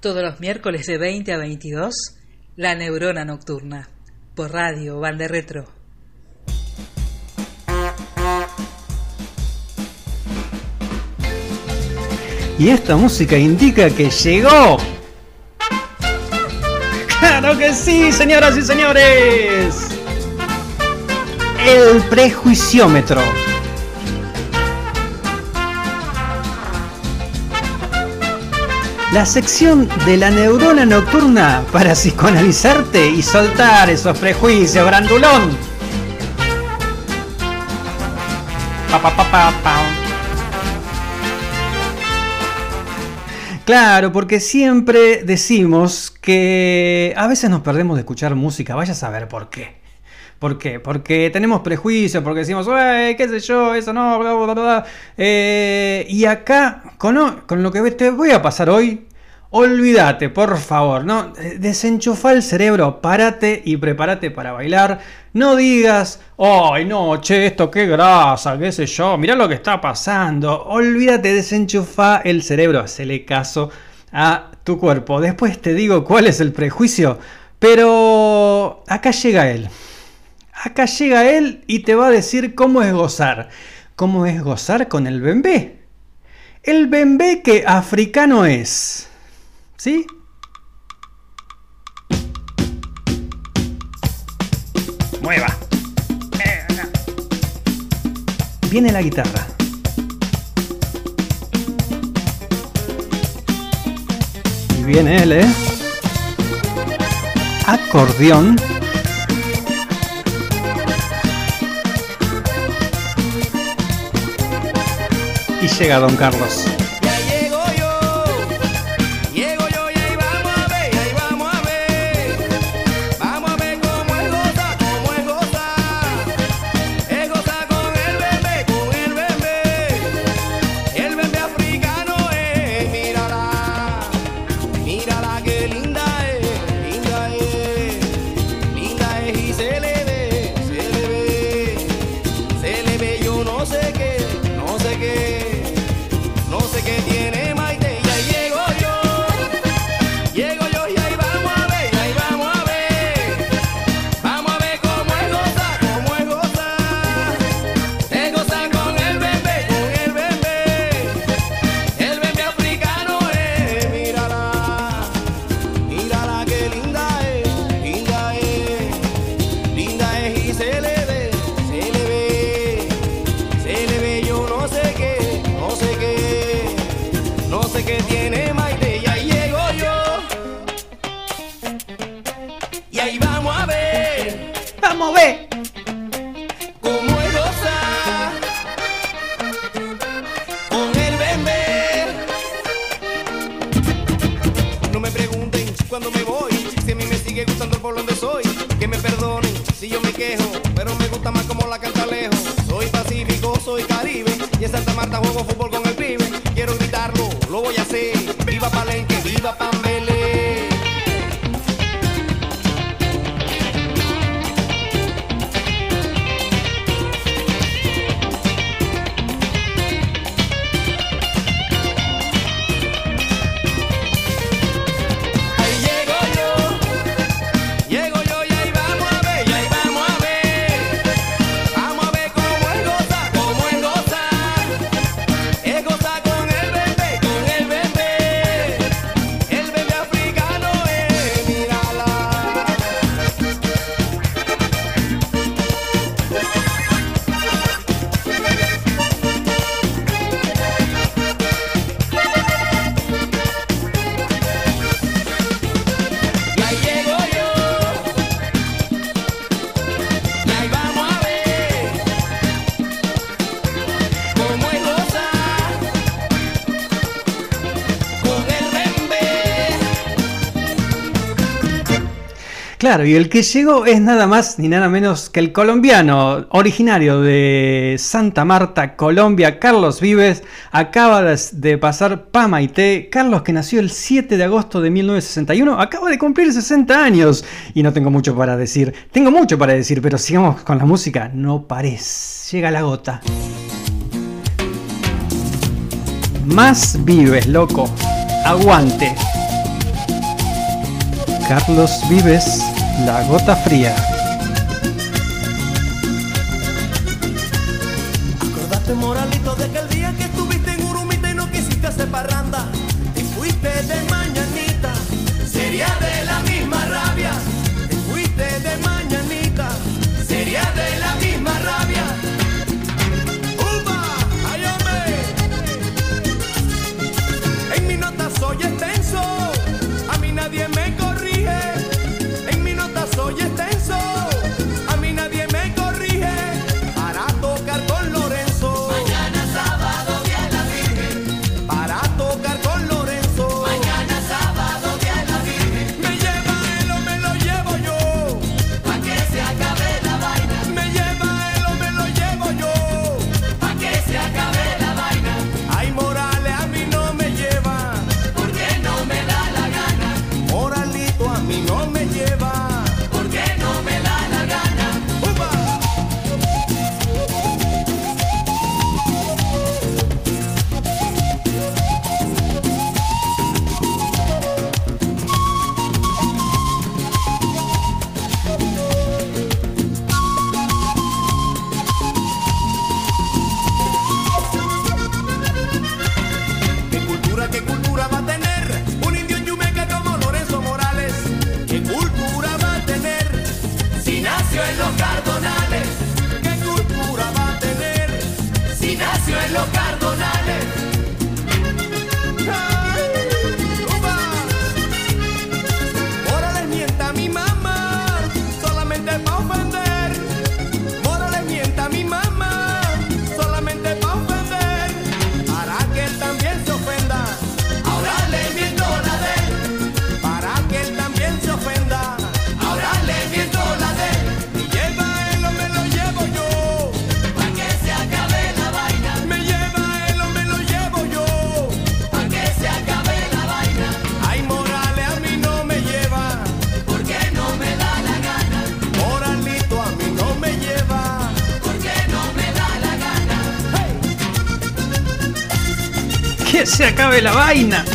[SPEAKER 3] Todos los miércoles de 20 a 22, La Neurona Nocturna, por radio Bande Retro.
[SPEAKER 5] Y esta música indica que llegó. ¡Claro que sí, señoras y señores! El prejuiciómetro. La sección de la neurona nocturna para psicoanalizarte y soltar esos prejuicios, grandulón. Pa, pa, pa. Claro, porque siempre decimos que a veces nos perdemos de escuchar música, vaya a saber por qué. ¿Por qué? Porque tenemos prejuicios, porque decimos, "Uy, qué sé yo, eso no, bla, bla, bla, bla". Eh, y acá, con, con lo que te voy a pasar hoy, olvídate, por favor, ¿no? Desenchufa el cerebro, párate y prepárate para bailar. No digas, ay, no, che, esto qué grasa, qué sé yo, mirá lo que está pasando. Olvídate, desenchufa el cerebro, hacele caso a tu cuerpo. Después te digo cuál es el prejuicio, pero acá llega él. Acá llega él y te va a decir cómo es gozar.
[SPEAKER 9] ¿Cómo es gozar con el bembé? El bembé que africano es. ¿Sí? Mueva. Viene la guitarra. Y viene él, ¿eh? Acordeón. llega, don Carlos. Claro, y el que llegó es nada más ni nada menos que el colombiano, originario de Santa Marta, Colombia, Carlos Vives, acaba de pasar Pamaité. Carlos, que nació el 7 de agosto de 1961, acaba de cumplir 60 años. Y no tengo mucho para decir, tengo mucho para decir, pero sigamos con la música, no parece, llega la gota. Más Vives, loco, aguante. Carlos Vives la gota fría.
[SPEAKER 10] Acordate moralito de aquel día que estuviste en Urumita y no quisiste hacer parranda. La
[SPEAKER 5] vaina.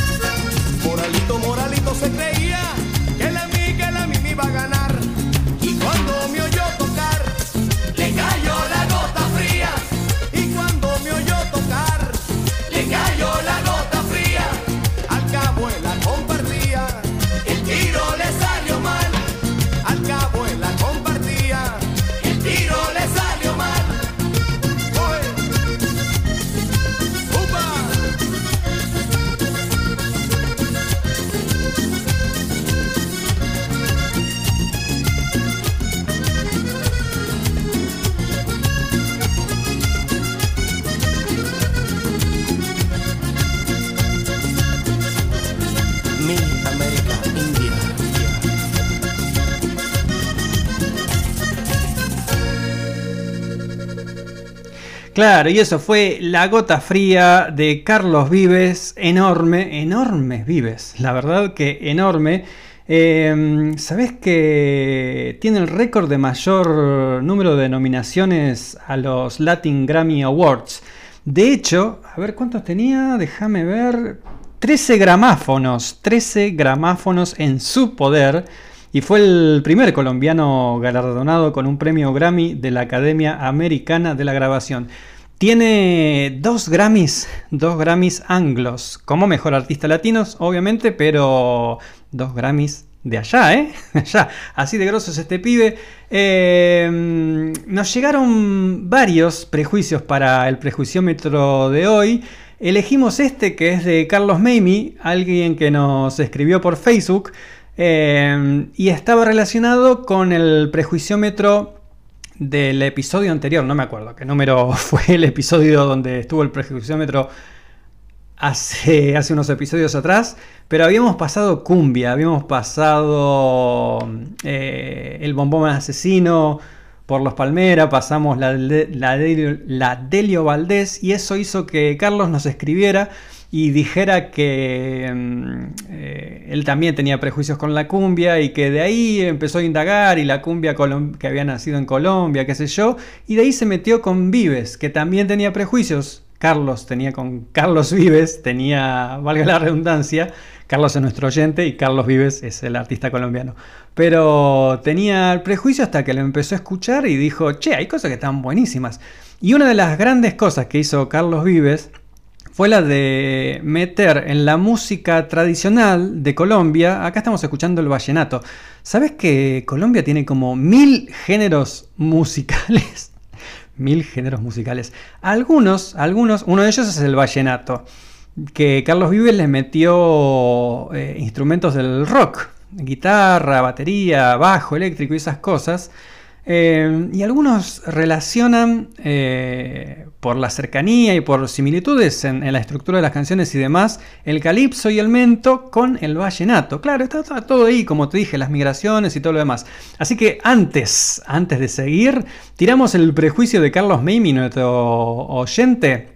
[SPEAKER 8] Y
[SPEAKER 5] eso fue La Gota Fría de Carlos Vives, enorme, enorme Vives, la verdad que enorme. Eh, ¿Sabés que tiene el récord de mayor número de nominaciones a los Latin Grammy Awards? De hecho, a ver cuántos tenía, déjame ver, 13 gramáfonos, 13 gramáfonos en su poder. Y fue el primer colombiano galardonado con un premio Grammy de la Academia Americana de la Grabación. Tiene dos Grammys, dos Grammys anglos, como mejor artista latinos, obviamente, pero dos Grammys de allá, ¿eh? (laughs) Allá, así de grosso es este pibe. Eh, nos llegaron varios prejuicios para el prejuiciómetro de hoy. Elegimos este que es de Carlos Mamie, alguien que nos escribió por Facebook. Eh, y estaba relacionado con el prejuiciómetro del episodio anterior, no me acuerdo qué número (laughs) fue el episodio donde estuvo el prejuiciómetro hace, hace unos episodios atrás, pero habíamos pasado cumbia, habíamos pasado eh, el bombón asesino por los Palmera, pasamos la, la Delio Valdés y eso hizo que Carlos nos escribiera y dijera que eh, él también tenía prejuicios con la cumbia y que de ahí empezó a indagar y la cumbia que había nacido en Colombia, qué sé yo, y de ahí se metió con Vives, que también tenía prejuicios. Carlos tenía con Carlos Vives, tenía, valga la redundancia, Carlos es nuestro oyente y Carlos Vives es el artista colombiano. Pero tenía el prejuicio hasta que lo empezó a escuchar y dijo, che, hay cosas que están buenísimas. Y una de las grandes cosas que hizo Carlos Vives fue la de meter en la música tradicional de Colombia, acá estamos escuchando el vallenato. ¿Sabes que Colombia tiene como mil géneros musicales? (laughs) mil géneros musicales. Algunos, algunos, uno de ellos es el vallenato, que Carlos Vives le metió eh, instrumentos del rock, guitarra, batería, bajo eléctrico y esas cosas. Eh, y algunos relacionan eh, por la cercanía y por similitudes en, la estructura de las canciones y demás el calipso y el mento con el vallenato. Claro, está, todo ahí, como te dije, las migraciones y todo lo demás. Así que antes, antes de seguir, tiramos el prejuicio de Carlos Mamie, nuestro oyente,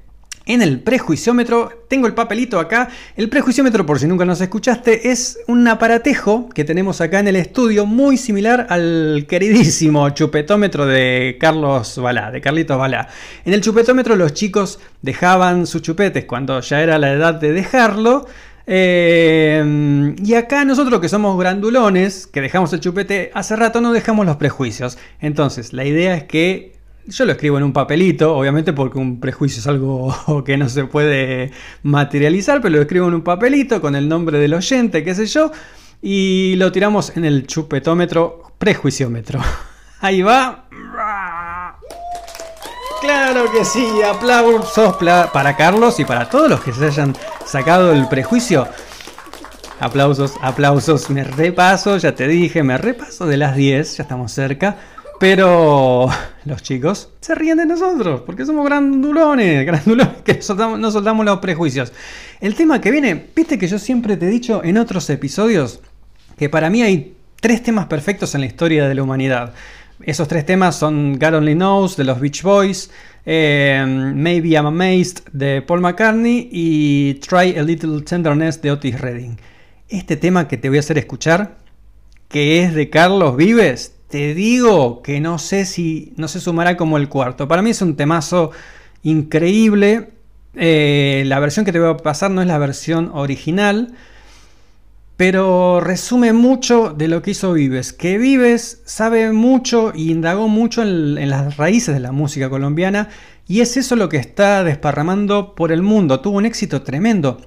[SPEAKER 5] en el prejuiciómetro. Tengo el papelito acá. El prejuiciómetro, por si nunca nos escuchaste, es un aparatejo que tenemos acá en el estudio, muy similar al queridísimo chupetómetro de Carlos Balá, de Carlitos Balá. En el chupetómetro los chicos dejaban sus chupetes cuando ya era la edad de dejarlo. Eh, y acá nosotros que somos grandulones, que dejamos el chupete hace rato, no dejamos los prejuicios. Entonces, la idea es que yo lo escribo en un papelito, obviamente porque un prejuicio es algo (laughs) que no se puede materializar, pero lo escribo en un papelito con el nombre del oyente, qué sé yo, y lo tiramos en el chupetómetro prejuiciómetro. (laughs) Ahí va. Claro que sí, aplausos para Carlos y para todos los que se hayan sacado el prejuicio. Aplausos, aplausos, me repaso, ya te dije, me repaso de las 10, ya estamos cerca. Pero (laughs) los chicos se ríen de nosotros porque somos grandulones, (laughs) grandulones que soltamos, no soltamos los prejuicios. El tema que viene, viste que yo siempre te he dicho en otros episodios que para mí hay tres temas perfectos en la historia de la humanidad. Esos tres temas son God Only Knows de los Beach Boys, eh, Maybe I'm Amazed de Paul McCartney y Try a Little Tenderness de Otis Redding. Este tema que te voy a hacer escuchar, que es de Carlos Vives, te digo que no sé si no se sumará como el cuarto. Para mí es un temazo increíble. Eh, la versión que te voy a pasar no es la versión original, pero resume mucho de lo que hizo Vives. Que Vives sabe mucho y indagó mucho en, las raíces de la música colombiana y es eso lo que está desparramando por el mundo. Tuvo un éxito tremendo.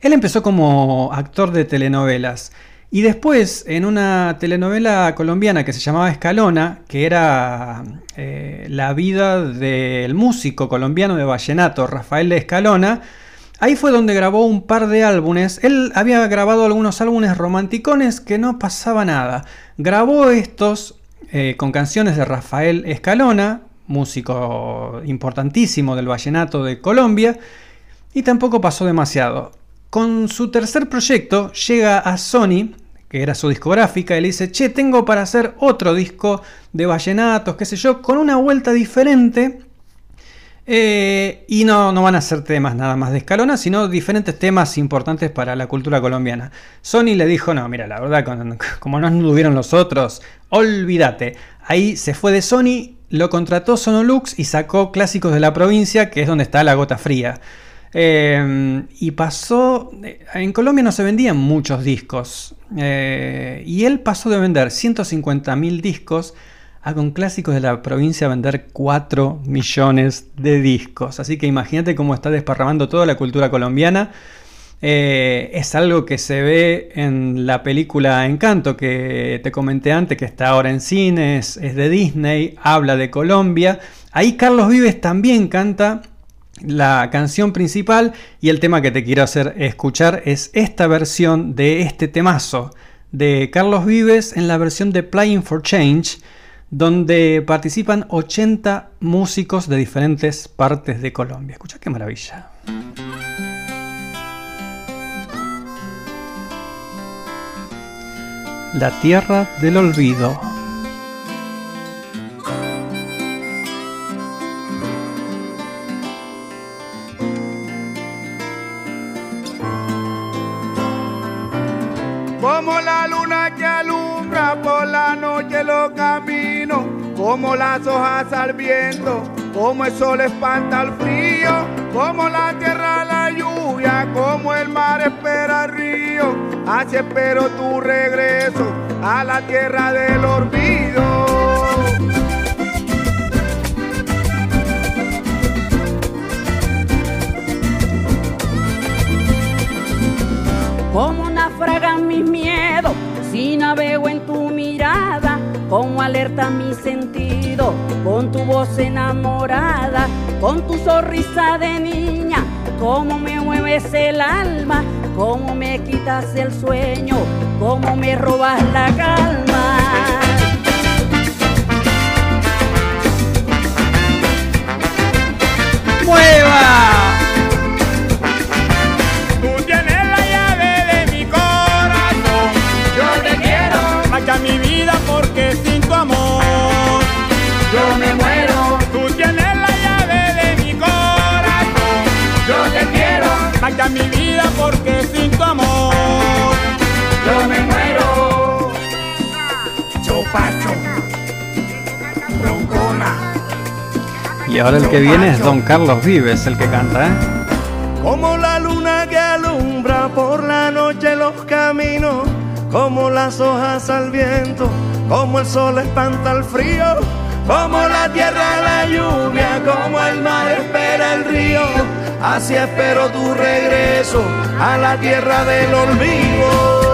[SPEAKER 5] Él empezó como actor de telenovelas y después en una telenovela colombiana que se llamaba Escalona, que era eh, la vida del músico colombiano de vallenato Rafael Escalona, Ahí fue donde grabó un par de álbumes. Él había grabado algunos álbumes romanticones que no pasaba nada. Grabó estos eh, con canciones de Rafael Escalona, músico importantísimo del vallenato de Colombia, y tampoco pasó demasiado. Con su tercer proyecto llega a Sony, que era su discográfica, y le dice, che, tengo para hacer otro disco de vallenatos, qué sé yo, con una vuelta diferente eh, y no, no van a ser temas nada más de escalona, sino diferentes temas importantes para la cultura colombiana. Sony le dijo, no, mira, la verdad, como no tuvieron los otros, olvídate. Ahí se fue de Sony, lo contrató Sonolux y sacó clásicos de la provincia, que es donde está la gota fría. Eh, y pasó, en Colombia no se vendían muchos discos, eh, y él pasó de vender 150.000 discos a con clásicos de la provincia vender 4 millones de discos. Así que imagínate cómo está desparramando toda la cultura colombiana. Eh, es algo que se ve en la película Encanto que te comenté antes, que está ahora en cines, es de Disney, habla de Colombia. Ahí Carlos Vives también canta la canción principal y el tema que te quiero hacer escuchar es esta versión de este temazo de Carlos Vives en la versión de Playing for Change donde participan 80 músicos de diferentes partes de Colombia. Escucha qué maravilla. La tierra del olvido.
[SPEAKER 8] Como la luna que alumbra por la noche los caminos, como las hojas al viento, como el sol espanta el frío, como la tierra la lluvia, como el mar espera el río, así espero tu regreso a la tierra del olvido.
[SPEAKER 6] Como naufragan mis miedos, si navego en tu mirada, como alerta mi sentido, con tu voz enamorada, con tu sonrisa de niña, como me mueves el alma, como me quitas el sueño, como me robas la calma.
[SPEAKER 5] ¡Mueva!
[SPEAKER 8] Marcha mi vida porque sin tu amor yo me muero. Chopacho. Broncona.
[SPEAKER 5] Y ahora el que viene es Don Carlos Vives, el que canta, ¿eh?
[SPEAKER 9] Como la luna que alumbra por la noche los caminos, como las hojas al viento, como el sol espanta el frío, como la tierra la lluvia, como el mar espera el río. Así espero tu regreso a la tierra del olvido.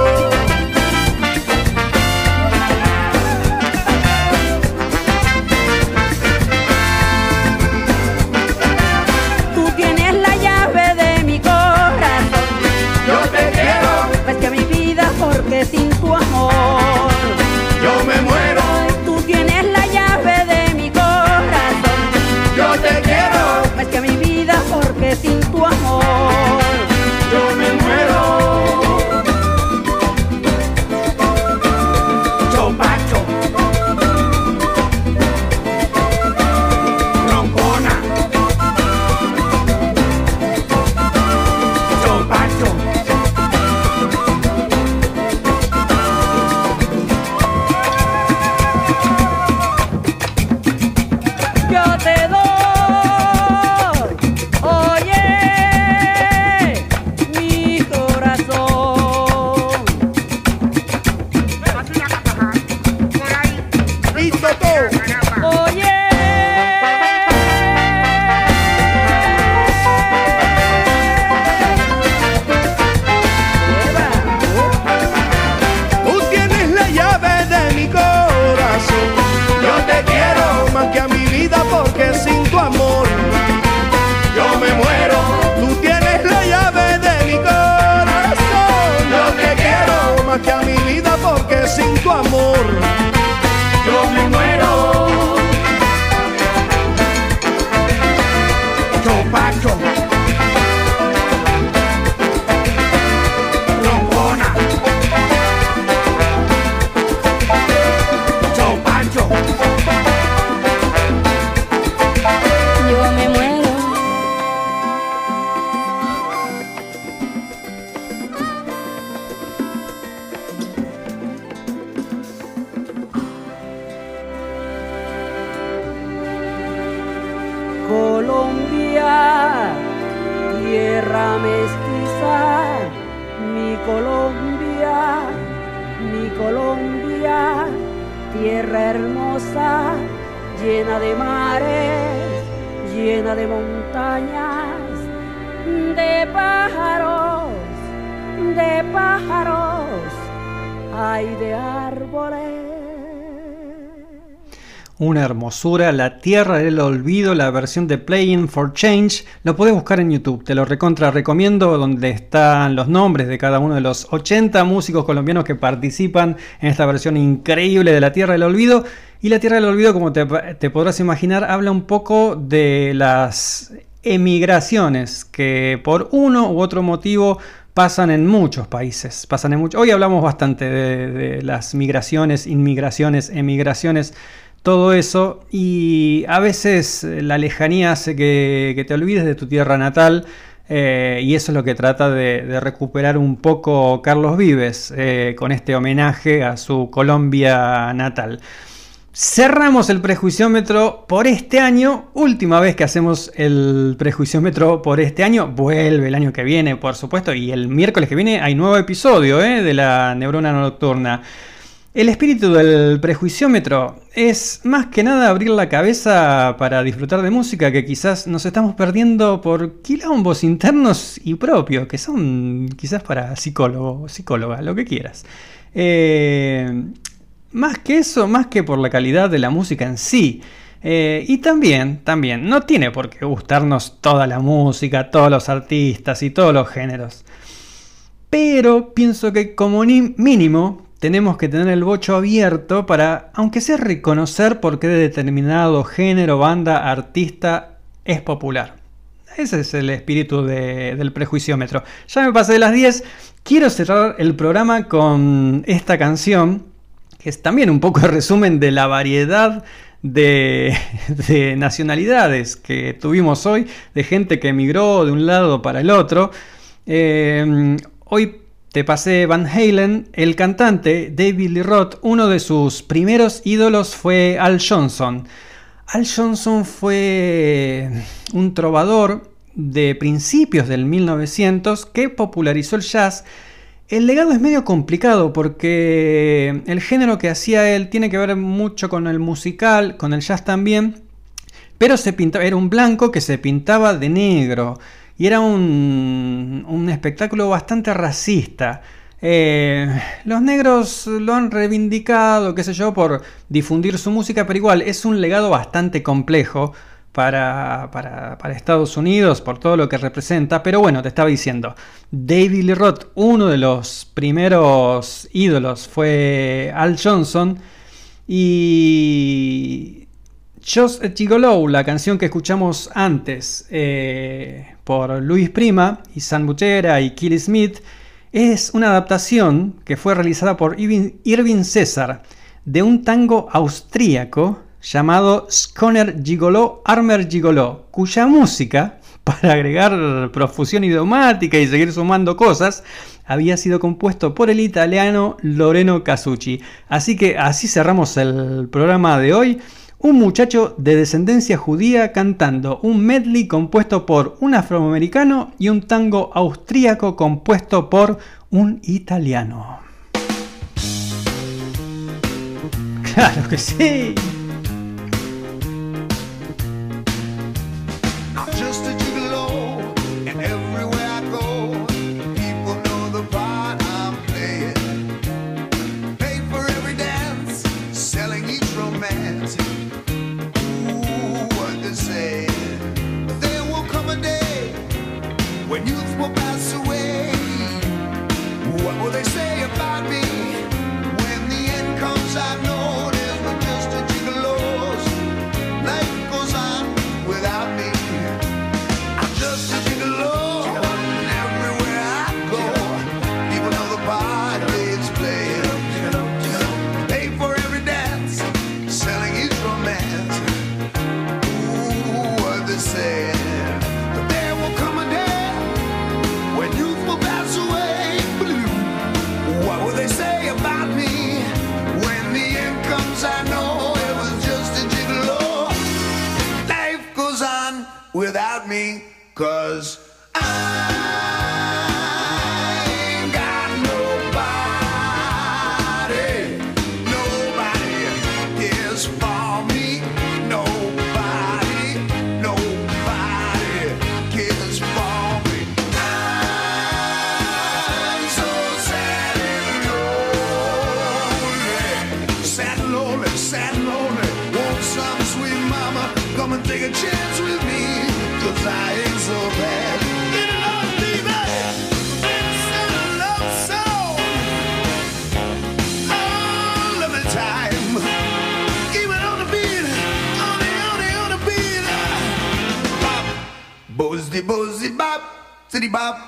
[SPEAKER 6] La Tierra
[SPEAKER 5] del Olvido, la versión de Playing for Change. Lo puedes buscar en YouTube, te lo recontra recomiendo, donde están los nombres de cada uno de los 80 músicos colombianos que participan en esta versión increíble de La Tierra del Olvido. Y La Tierra del Olvido, como te, podrás imaginar, habla un poco de las emigraciones que por uno u otro motivo pasan en muchos países. Pasan en mucho... Hoy hablamos bastante de las migraciones, inmigraciones, emigraciones todo eso y a veces eh, la lejanía hace que, te olvides de tu tierra natal eh, y eso es lo que trata de, recuperar un poco Carlos Vives eh, con este homenaje a su Colombia natal. Cerramos el prejuiciómetro por este año, última vez que hacemos el prejuiciómetro por este año, vuelve el año que viene por supuesto y el miércoles que viene hay nuevo episodio de la neurona nocturna. El espíritu del prejuiciómetro es más que nada abrir la cabeza para disfrutar de música que quizás nos estamos perdiendo por quilombos internos y propios, que son quizás para psicólogo, psicóloga, lo que quieras. Eh, más que eso, más que por la calidad de la música en sí. Eh, y también, también, no tiene por qué gustarnos toda la música, todos los artistas y todos los géneros. Pero pienso que como mínimo tenemos que tener el bocho abierto para, aunque sea reconocer por qué determinado género, banda, artista es popular. Ese es el espíritu del prejuiciómetro. Ya me pasé de las 10. Quiero cerrar el programa con esta canción, que es también un poco el (laughs) resumen de la variedad (laughs) de, nacionalidades que tuvimos hoy, de gente que emigró de un lado para el otro. Eh, hoy te pasé Van Halen, el cantante David Lee Roth, uno de sus primeros ídolos fue Al Johnson. Al Johnson fue un trovador de principios del 1900 que popularizó el jazz. El legado es medio complicado porque el género que hacía él tiene que ver mucho con el musical, con el jazz también, pero se pintaba, era un blanco que se pintaba de negro y era un, espectáculo bastante racista. Eh, los negros lo han reivindicado, qué sé yo, por difundir su música, pero igual es un legado bastante complejo para, para, Estados Unidos, por todo lo que representa. Pero bueno, te estaba diciendo, David Lee Roth, uno de los primeros ídolos fue Al Johnson. Y Just a Gigolo, la canción que escuchamos antes, eh, por Luis Prima y San Buchera y Killy Smith, es una adaptación que fue realizada por Irving César de un tango austríaco llamado Schoner Gigolo Armer Gigolo, cuya música, (laughs) para agregar profusión idiomática y seguir sumando cosas, había sido compuesto por el italiano Loreno Casucci. Así que así cerramos el programa de hoy un muchacho de descendencia judía cantando un medley compuesto por un afroamericano y un tango austríaco compuesto por un italiano. (laughs) Claro que sí.
[SPEAKER 3] cause Tribab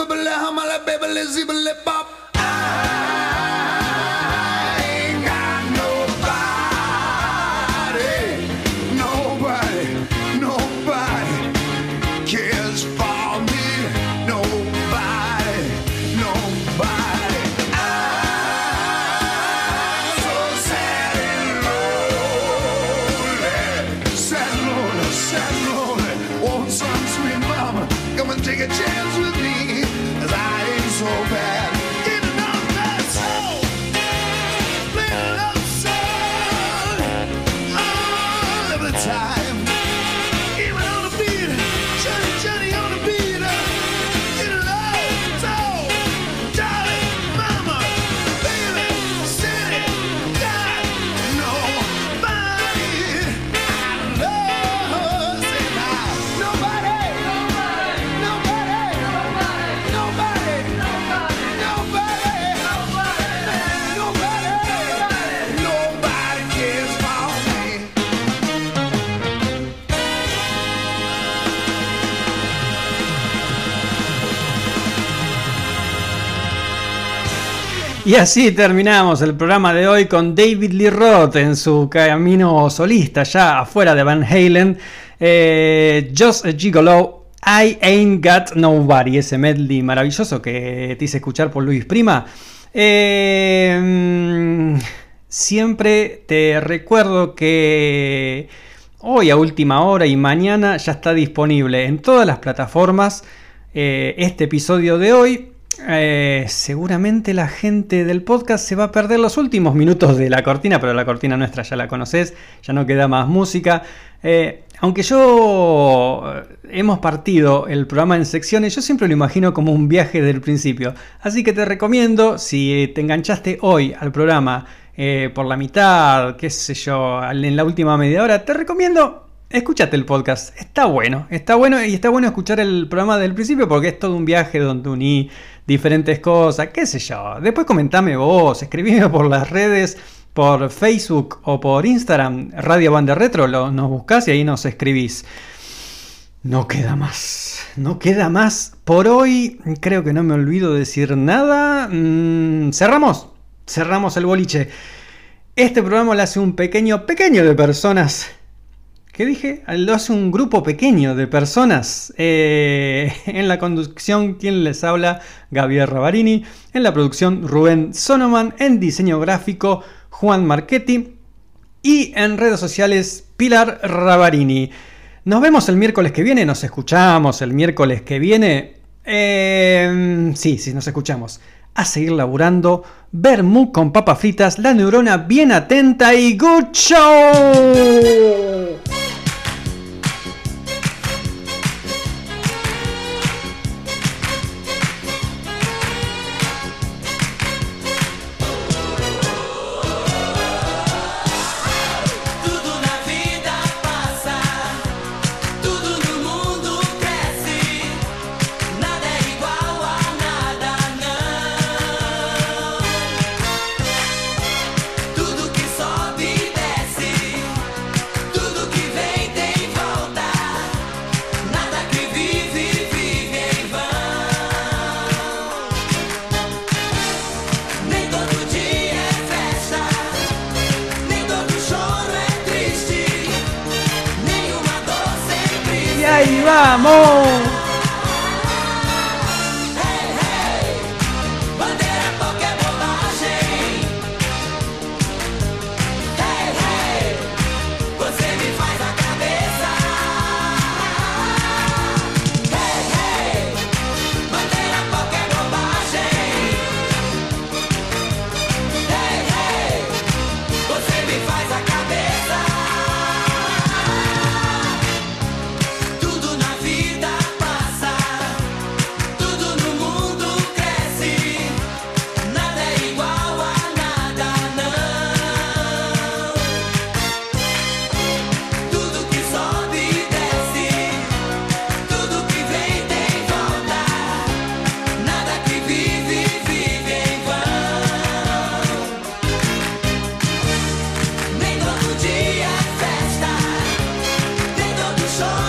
[SPEAKER 3] bibble, hamala, bibble, zibble,
[SPEAKER 5] Y así terminamos el programa de hoy con David Lee Roth en su camino solista, ya afuera de Van Halen. Eh, Just a Gigolo, I Ain't Got Nobody, ese medley maravilloso que te hice escuchar por Luis Prima. Eh, mm, siempre te recuerdo que hoy a última hora y mañana ya está disponible en todas las plataformas eh, este episodio de hoy. Eh, seguramente la gente del podcast se va a perder los últimos minutos de la cortina, pero la cortina nuestra ya la conoces, ya no queda más música. Eh, aunque yo eh, hemos partido el programa en secciones, yo siempre lo imagino como un viaje del principio. Así que te recomiendo, si te enganchaste hoy al programa por la mitad, qué sé yo, en la última media hora, te recomiendo Escúchate el podcast, está bueno, está bueno y está bueno escuchar el programa del principio porque es todo un viaje donde uní diferentes cosas, qué sé yo. Después comentame vos, escribime por las redes, por Facebook o por Instagram, Radio Banda Retro, lo, nos buscás y ahí nos escribís. No queda más, no queda más. Por hoy creo que no me olvido decir nada. Mm, cerramos, cerramos el boliche. Este programa lo hace un pequeño, pequeño de personas ¿Qué dije? Lo hace un grupo pequeño de personas. Eh, (laughs) en la conducción, quien les habla, Gabriel Ravarini. En la producción, Rubén Sonoman. En diseño gráfico, Juan Marchetti. Y en redes sociales, Pilar Ravarini. Nos vemos el miércoles que viene. Nos escuchamos el miércoles que viene. Eh, sí, sí, nos escuchamos. A seguir laburando. Vermú con papas fritas. La neurona bien atenta y good show.